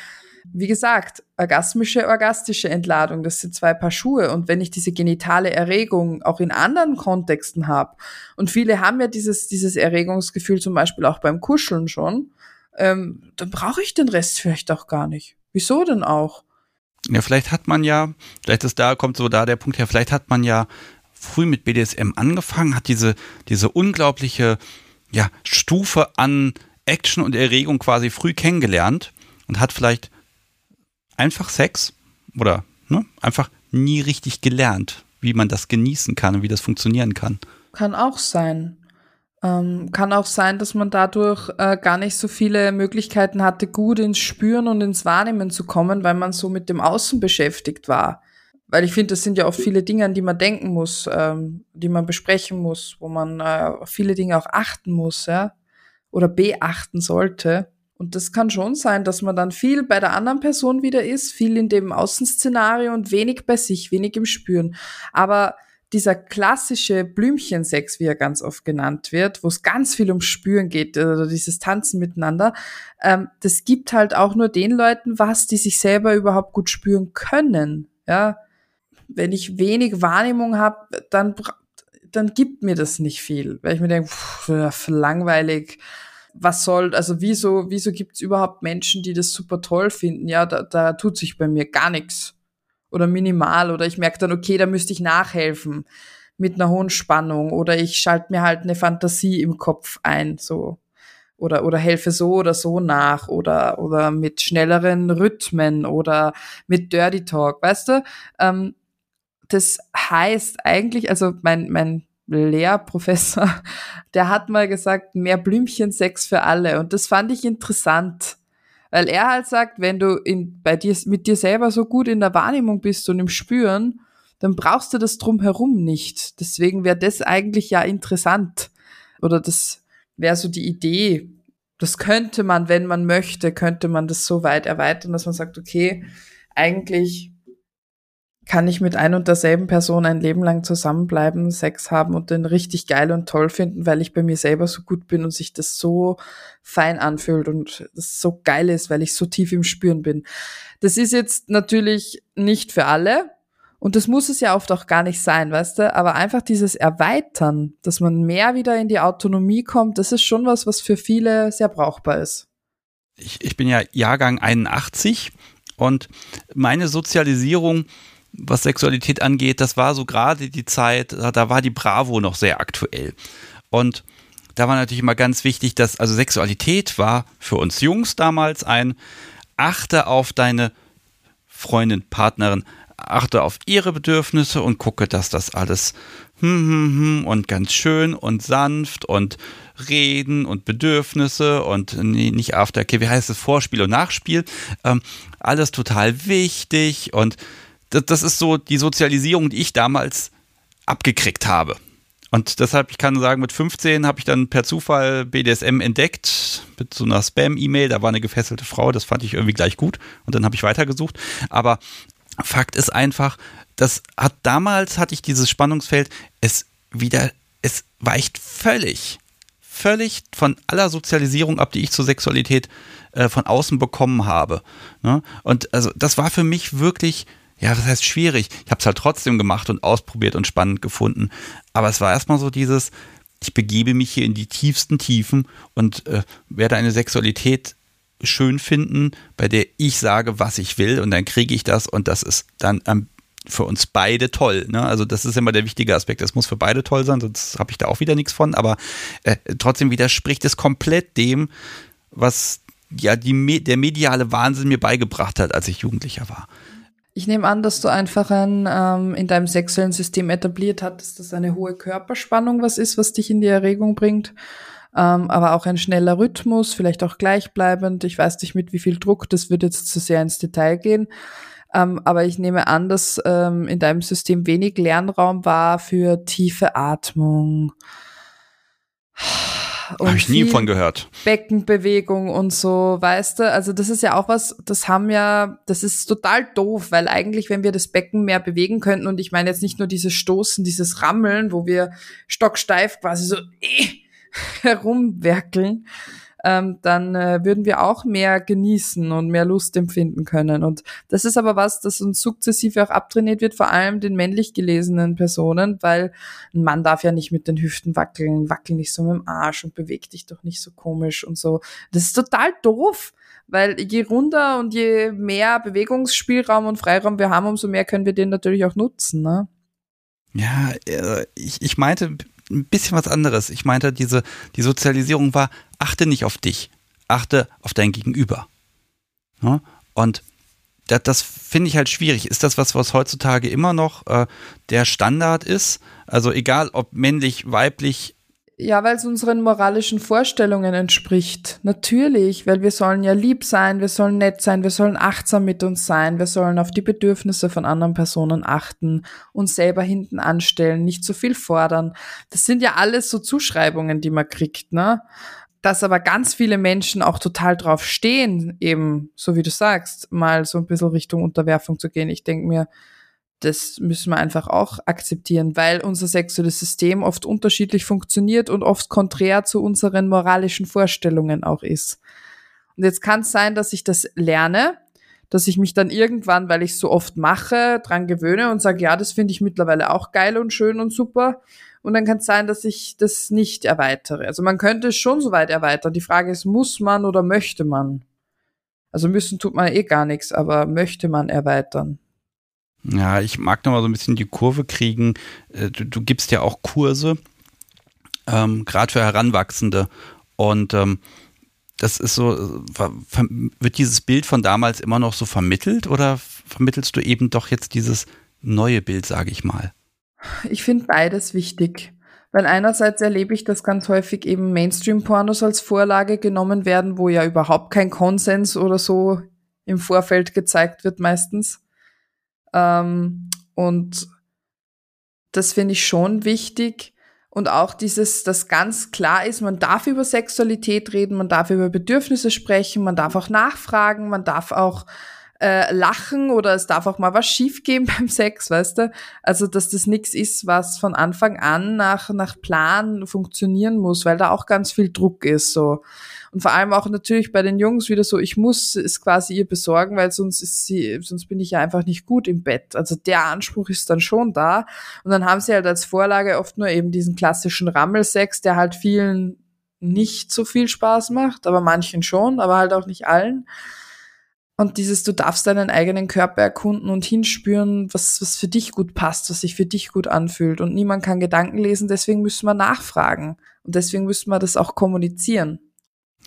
wie gesagt, orgasmische, orgastische Entladung, das sind zwei Paar Schuhe. Und wenn ich diese genitale Erregung auch in anderen Kontexten habe, und viele haben ja dieses, dieses Erregungsgefühl zum Beispiel auch beim Kuscheln schon, ähm, dann brauche ich den Rest vielleicht auch gar nicht. Wieso denn auch? Ja, vielleicht hat man ja, vielleicht ist da, kommt so da der Punkt her, vielleicht hat man ja früh mit BDSM angefangen, hat diese, diese unglaubliche ja, Stufe an Action und Erregung quasi früh kennengelernt und hat vielleicht einfach Sex oder ne, einfach nie richtig gelernt, wie man das genießen kann und wie das funktionieren kann. Kann auch sein. Ähm, kann auch sein, dass man dadurch äh, gar nicht so viele Möglichkeiten hatte, gut ins Spüren und ins Wahrnehmen zu kommen, weil man so mit dem Außen beschäftigt war. Weil ich finde, das sind ja oft viele Dinge, an die man denken muss, ähm, die man besprechen muss, wo man äh, viele Dinge auch achten muss, ja, oder beachten sollte. Und das kann schon sein, dass man dann viel bei der anderen Person wieder ist, viel in dem Außenszenario und wenig bei sich, wenig im Spüren. Aber dieser klassische Blümchensex, wie er ganz oft genannt wird, wo es ganz viel um Spüren geht, oder dieses Tanzen miteinander, ähm, das gibt halt auch nur den Leuten was, die sich selber überhaupt gut spüren können. Ja, wenn ich wenig Wahrnehmung habe, dann dann gibt mir das nicht viel, weil ich mir denke, pff, langweilig. Was soll, also wieso, wieso gibt's überhaupt Menschen, die das super toll finden? Ja, da, da tut sich bei mir gar nichts oder minimal oder ich merke dann, okay, da müsste ich nachhelfen mit einer hohen Spannung oder ich schalte mir halt eine Fantasie im Kopf ein, so. Oder, oder helfe so oder so nach oder, oder mit schnelleren Rhythmen oder mit Dirty Talk, weißt du? Ähm, das heißt eigentlich, also mein, mein Lehrprofessor, <laughs> der hat mal gesagt, mehr Blümchensex für alle. Und das fand ich interessant. Weil er halt sagt, wenn du in, bei dir, mit dir selber so gut in der Wahrnehmung bist und im Spüren, dann brauchst du das drumherum nicht. Deswegen wäre das eigentlich ja interessant. Oder das wäre so die Idee. Das könnte man, wenn man möchte, könnte man das so weit erweitern, dass man sagt, okay, eigentlich kann ich mit ein und derselben Person ein Leben lang zusammenbleiben, Sex haben und den richtig geil und toll finden, weil ich bei mir selber so gut bin und sich das so fein anfühlt und das so geil ist, weil ich so tief im Spüren bin. Das ist jetzt natürlich nicht für alle Und das muss es ja oft auch gar nicht sein, weißt du? Aber einfach dieses Erweitern, dass man mehr wieder in die Autonomie kommt, das ist schon was, was für viele sehr brauchbar ist. Ich, ich bin ja Jahrgang 81 und meine Sozialisierung, was Sexualität angeht, das war so gerade die Zeit, da war die Bravo noch sehr aktuell. Und da war natürlich immer ganz wichtig, dass, also Sexualität war für uns Jungs damals ein, achte auf deine Freundin, Partnerin, achte auf ihre Bedürfnisse und gucke, dass das alles hm, hm, hm, und ganz schön und sanft und reden und Bedürfnisse und nee, nicht Aftercare, wie heißt es, Vorspiel und Nachspiel, ähm, alles total wichtig und das, das ist so die Sozialisierung, die ich damals abgekriegt habe. Und deshalb, ich kann sagen, mit 15 habe ich dann per Zufall BDSM entdeckt, mit so einer Spam-E-Mail, da war eine gefesselte Frau, das fand ich irgendwie gleich gut und dann habe ich weitergesucht. Aber Fakt ist einfach, das hat damals hatte ich dieses Spannungsfeld, es wieder, es weicht völlig, völlig von aller Sozialisierung ab, die ich zur Sexualität äh, von außen bekommen habe. Ne? Und also das war für mich wirklich, ja, was heißt schwierig? Ich habe es halt trotzdem gemacht und ausprobiert und spannend gefunden. Aber es war erstmal so dieses, ich begebe mich hier in die tiefsten Tiefen und äh, werde eine Sexualität schön finden, bei der ich sage, was ich will und dann kriege ich das und das ist dann ähm, für uns beide toll. Ne? Also das ist immer der wichtige Aspekt. Das muss für beide toll sein, sonst habe ich da auch wieder nichts von. Aber äh, trotzdem widerspricht es komplett dem, was ja die, der mediale Wahnsinn mir beigebracht hat, als ich Jugendlicher war. Ich nehme an, dass du einfach ein, ähm, in deinem sexuellen System etabliert hattest, dass eine hohe Körperspannung was ist, was dich in die Erregung bringt ähm, aber auch ein schneller Rhythmus, vielleicht auch gleichbleibend. Ich weiß nicht mit wie viel Druck, das wird jetzt zu sehr ins Detail gehen. Ähm, aber ich nehme an, dass ähm, in deinem System wenig Lernraum war für tiefe Atmung. Habe ich nie von gehört. Beckenbewegung und so, weißt du? Also das ist ja auch was, das haben ja, das ist total doof, weil eigentlich, wenn wir das Becken mehr bewegen könnten, und ich meine jetzt nicht nur dieses Stoßen, dieses Rammeln, wo wir stocksteif quasi so äh, <laughs> herumwerkeln, ähm, dann äh, würden wir auch mehr genießen und mehr Lust empfinden können. Und das ist aber was, das uns sukzessive auch abtrainiert wird, vor allem den männlich gelesenen Personen, weil ein Mann darf ja nicht mit den Hüften wackeln, wackel nicht so mit dem Arsch und beweg dich doch nicht so komisch und so. Das ist total doof. Weil je runder und je mehr Bewegungsspielraum und Freiraum wir haben, umso mehr können wir den natürlich auch nutzen. Ne? Ja, äh, ich, ich meinte ein bisschen was anderes. Ich meinte, diese, die Sozialisierung war, achte nicht auf dich, achte auf dein Gegenüber. Ja? Und das, das finde ich halt schwierig. Ist das was, was heutzutage immer noch äh, der Standard ist? Also egal ob männlich, weiblich, ja, weil es unseren moralischen Vorstellungen entspricht. Natürlich, weil wir sollen ja lieb sein, wir sollen nett sein, wir sollen achtsam mit uns sein, wir sollen auf die Bedürfnisse von anderen Personen achten, uns selber hinten anstellen, nicht zu viel fordern. Das sind ja alles so Zuschreibungen, die man kriegt, ne? Dass aber ganz viele Menschen auch total drauf stehen, eben, so wie du sagst, mal so ein bisschen Richtung Unterwerfung zu gehen. Ich denke mir, das müssen wir einfach auch akzeptieren, weil unser sexuelles System oft unterschiedlich funktioniert und oft konträr zu unseren moralischen Vorstellungen auch ist. Und jetzt kann es sein, dass ich das lerne, dass ich mich dann irgendwann, weil ich es so oft mache, dran gewöhne und sage, ja, das finde ich mittlerweile auch geil und schön und super. Und dann kann es sein, dass ich das nicht erweitere. Also man könnte es schon so weit erweitern. Die Frage ist, muss man oder möchte man? Also müssen tut man eh gar nichts, aber möchte man erweitern? Ja, ich mag noch mal so ein bisschen die Kurve kriegen. Äh, du, du gibst ja auch Kurse, ähm, gerade für Heranwachsende. Und ähm, das ist so, wird dieses Bild von damals immer noch so vermittelt oder vermittelst du eben doch jetzt dieses neue Bild, sage ich mal? Ich finde beides wichtig. Weil einerseits erlebe ich, dass ganz häufig eben Mainstream-Pornos als Vorlage genommen werden, wo ja überhaupt kein Konsens oder so im Vorfeld gezeigt wird meistens. Ähm, und das finde ich schon wichtig. Und auch dieses, dass ganz klar ist, man darf über Sexualität reden, man darf über Bedürfnisse sprechen, man darf auch nachfragen, man darf auch äh, lachen oder es darf auch mal was schiefgehen <laughs> beim Sex, weißt du? Also, dass das nichts ist, was von Anfang an nach, nach Plan funktionieren muss, weil da auch ganz viel Druck ist, so. Und vor allem auch natürlich bei den Jungs wieder so, ich muss es quasi ihr besorgen, weil sonst ist sie, sonst bin ich ja einfach nicht gut im Bett. Also der Anspruch ist dann schon da. Und dann haben sie halt als Vorlage oft nur eben diesen klassischen Rammelsex, der halt vielen nicht so viel Spaß macht, aber manchen schon, aber halt auch nicht allen. Und dieses, du darfst deinen eigenen Körper erkunden und hinspüren, was, was für dich gut passt, was sich für dich gut anfühlt. Und niemand kann Gedanken lesen, deswegen müssen wir nachfragen. Und deswegen müssen wir das auch kommunizieren.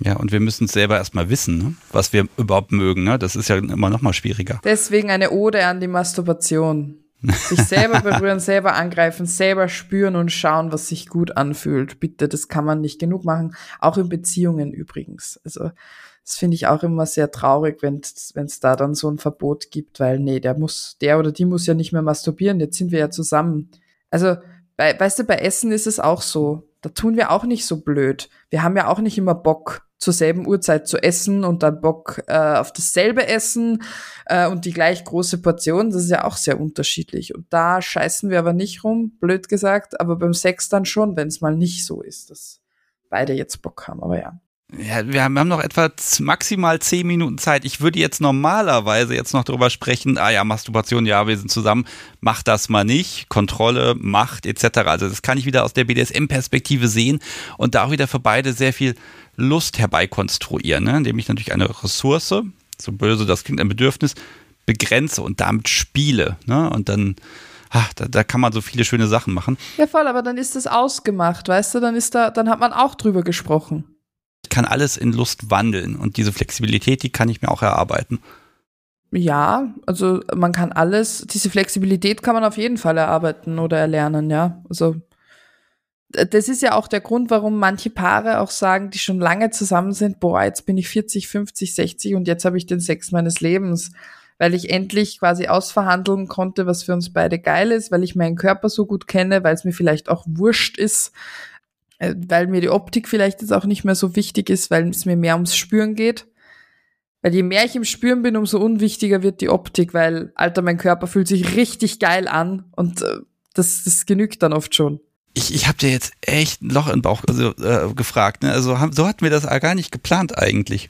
Ja, und wir müssen es selber erstmal wissen, ne? was wir überhaupt mögen. Ne? Das ist ja immer noch mal schwieriger. Deswegen eine Ode an die Masturbation. Sich selber <laughs> berühren, selber angreifen, selber spüren und schauen, was sich gut anfühlt. Bitte, das kann man nicht genug machen. Auch in Beziehungen übrigens. Also, das finde ich auch immer sehr traurig, wenn es da dann so ein Verbot gibt, weil nee, der muss, der oder die muss ja nicht mehr masturbieren. Jetzt sind wir ja zusammen. Also, bei, weißt du, bei Essen ist es auch so. Da tun wir auch nicht so blöd. Wir haben ja auch nicht immer Bock zur selben Uhrzeit zu essen und dann Bock äh, auf dasselbe Essen äh, und die gleich große Portion, das ist ja auch sehr unterschiedlich. Und da scheißen wir aber nicht rum, blöd gesagt, aber beim Sex dann schon, wenn es mal nicht so ist, dass beide jetzt Bock haben, aber ja. Ja, wir haben noch etwa maximal zehn Minuten Zeit. Ich würde jetzt normalerweise jetzt noch darüber sprechen, ah ja, Masturbation, ja, wir sind zusammen, mach das mal nicht, Kontrolle, Macht etc. Also das kann ich wieder aus der BDSM-Perspektive sehen und da auch wieder für beide sehr viel Lust herbeikonstruieren, ne? indem ich natürlich eine Ressource, so böse das klingt, ein Bedürfnis, begrenze und damit spiele. Ne? Und dann, ach, da, da kann man so viele schöne Sachen machen. Ja, voll, aber dann ist das ausgemacht, weißt du, dann ist da, dann hat man auch drüber gesprochen. Ich kann alles in Lust wandeln und diese Flexibilität, die kann ich mir auch erarbeiten. Ja, also man kann alles, diese Flexibilität kann man auf jeden Fall erarbeiten oder erlernen, ja. Also das ist ja auch der Grund, warum manche Paare auch sagen, die schon lange zusammen sind, boah, jetzt bin ich 40, 50, 60 und jetzt habe ich den Sex meines Lebens, weil ich endlich quasi ausverhandeln konnte, was für uns beide geil ist, weil ich meinen Körper so gut kenne, weil es mir vielleicht auch wurscht ist, äh, weil mir die Optik vielleicht jetzt auch nicht mehr so wichtig ist, weil es mir mehr ums Spüren geht. Weil je mehr ich im Spüren bin, umso unwichtiger wird die Optik, weil, Alter, mein Körper fühlt sich richtig geil an und äh, das, das genügt dann oft schon ich, ich habe dir jetzt echt ein Loch im Bauch also, äh, gefragt. Ne? Also haben, so hatten wir das gar nicht geplant eigentlich.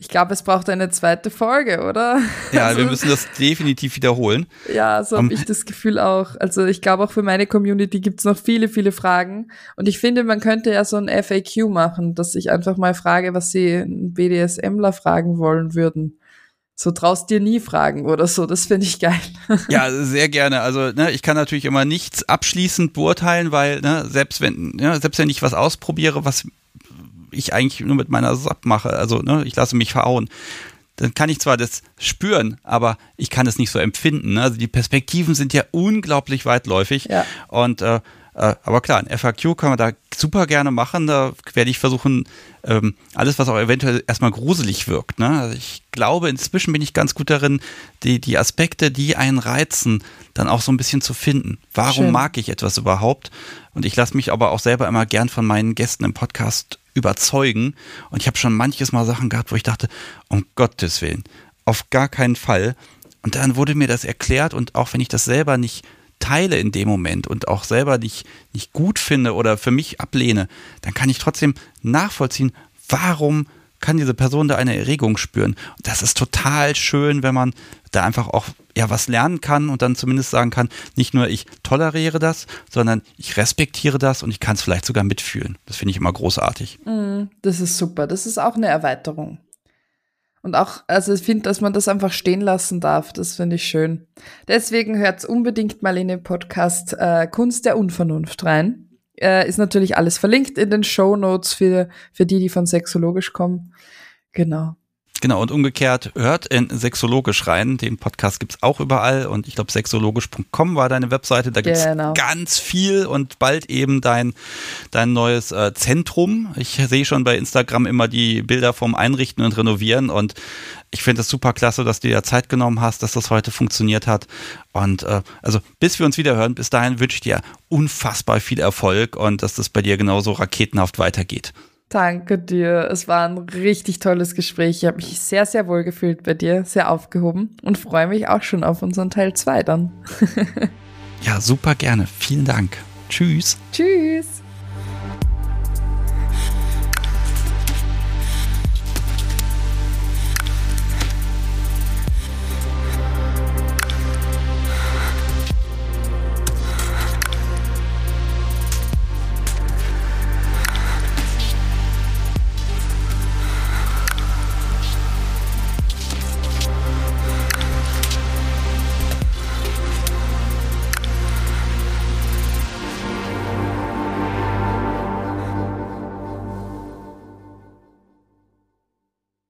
Ich glaube, es braucht eine zweite Folge, oder? Ja, also, wir müssen das definitiv wiederholen. Ja, so um, habe ich das Gefühl auch. Also ich glaube, auch für meine Community gibt's noch viele, viele Fragen. Und ich finde, man könnte ja so ein FAQ machen, dass ich einfach mal frage, was sie BDSMler fragen wollen würden so traust dir nie fragen oder so. Das finde ich geil. <laughs> Ja, sehr gerne. Also ne, ich kann natürlich immer nichts abschließend beurteilen, weil ne, selbst wenn ja, selbst wenn ich was ausprobiere, was ich eigentlich nur mit meiner SAP mache, also ne, ich lasse mich verhauen, dann kann ich zwar das spüren, aber ich kann es nicht so empfinden. Ne? Also die Perspektiven sind ja unglaublich weitläufig ja. und äh, aber klar, ein FAQ kann man da super gerne machen. Da werde ich versuchen, ähm, alles, was auch eventuell erstmal gruselig wirkt. Ne? Also ich glaube, inzwischen bin ich ganz gut darin, die, die Aspekte, die einen reizen, dann auch so ein bisschen zu finden. Warum Schön. mag ich etwas überhaupt? Und ich lasse mich aber auch selber immer gern von meinen Gästen im Podcast überzeugen. Und ich habe schon manches Mal Sachen gehabt, wo ich dachte, um Gottes Willen, auf gar keinen Fall. Und dann wurde mir das erklärt und auch wenn ich das selber nicht teile in dem Moment und auch selber nicht, nicht gut finde oder für mich ablehne, dann kann ich trotzdem nachvollziehen, warum kann diese Person da eine Erregung spüren. Und das ist total schön, wenn man da einfach auch ja was lernen kann und dann zumindest sagen kann, nicht nur ich toleriere das, sondern ich respektiere das und ich kann es vielleicht sogar mitfühlen. Das finde ich immer großartig. Mm, das ist super. Das ist auch eine Erweiterung. Und auch, also ich finde, dass man das einfach stehen lassen darf. Das finde ich schön. Deswegen hört unbedingt mal in den Podcast äh, Kunst der Unvernunft rein. Äh, ist natürlich alles verlinkt in den Show Notes für, für die, die von Sexologisch kommen. Genau. Genau, und umgekehrt, hört in Sexologisch rein. Den Podcast gibt's auch überall und ich glaube, sexologisch.com war deine Webseite. Da gibt's genau. ganz viel und bald eben dein, dein neues äh, Zentrum. Ich sehe schon bei Instagram immer die Bilder vom Einrichten und Renovieren und ich finde es super klasse, dass du dir Zeit genommen hast, dass das heute funktioniert hat. Und äh, also bis wir uns wieder hören, bis dahin wünsche ich dir unfassbar viel Erfolg und dass das bei dir genauso raketenhaft weitergeht. Danke dir. Es war ein richtig tolles Gespräch. Ich habe mich sehr, sehr wohl gefühlt bei dir, sehr aufgehoben und freue mich auch schon auf unseren Teil 2 dann. <laughs> ja, super gerne. Vielen Dank. Tschüss. Tschüss.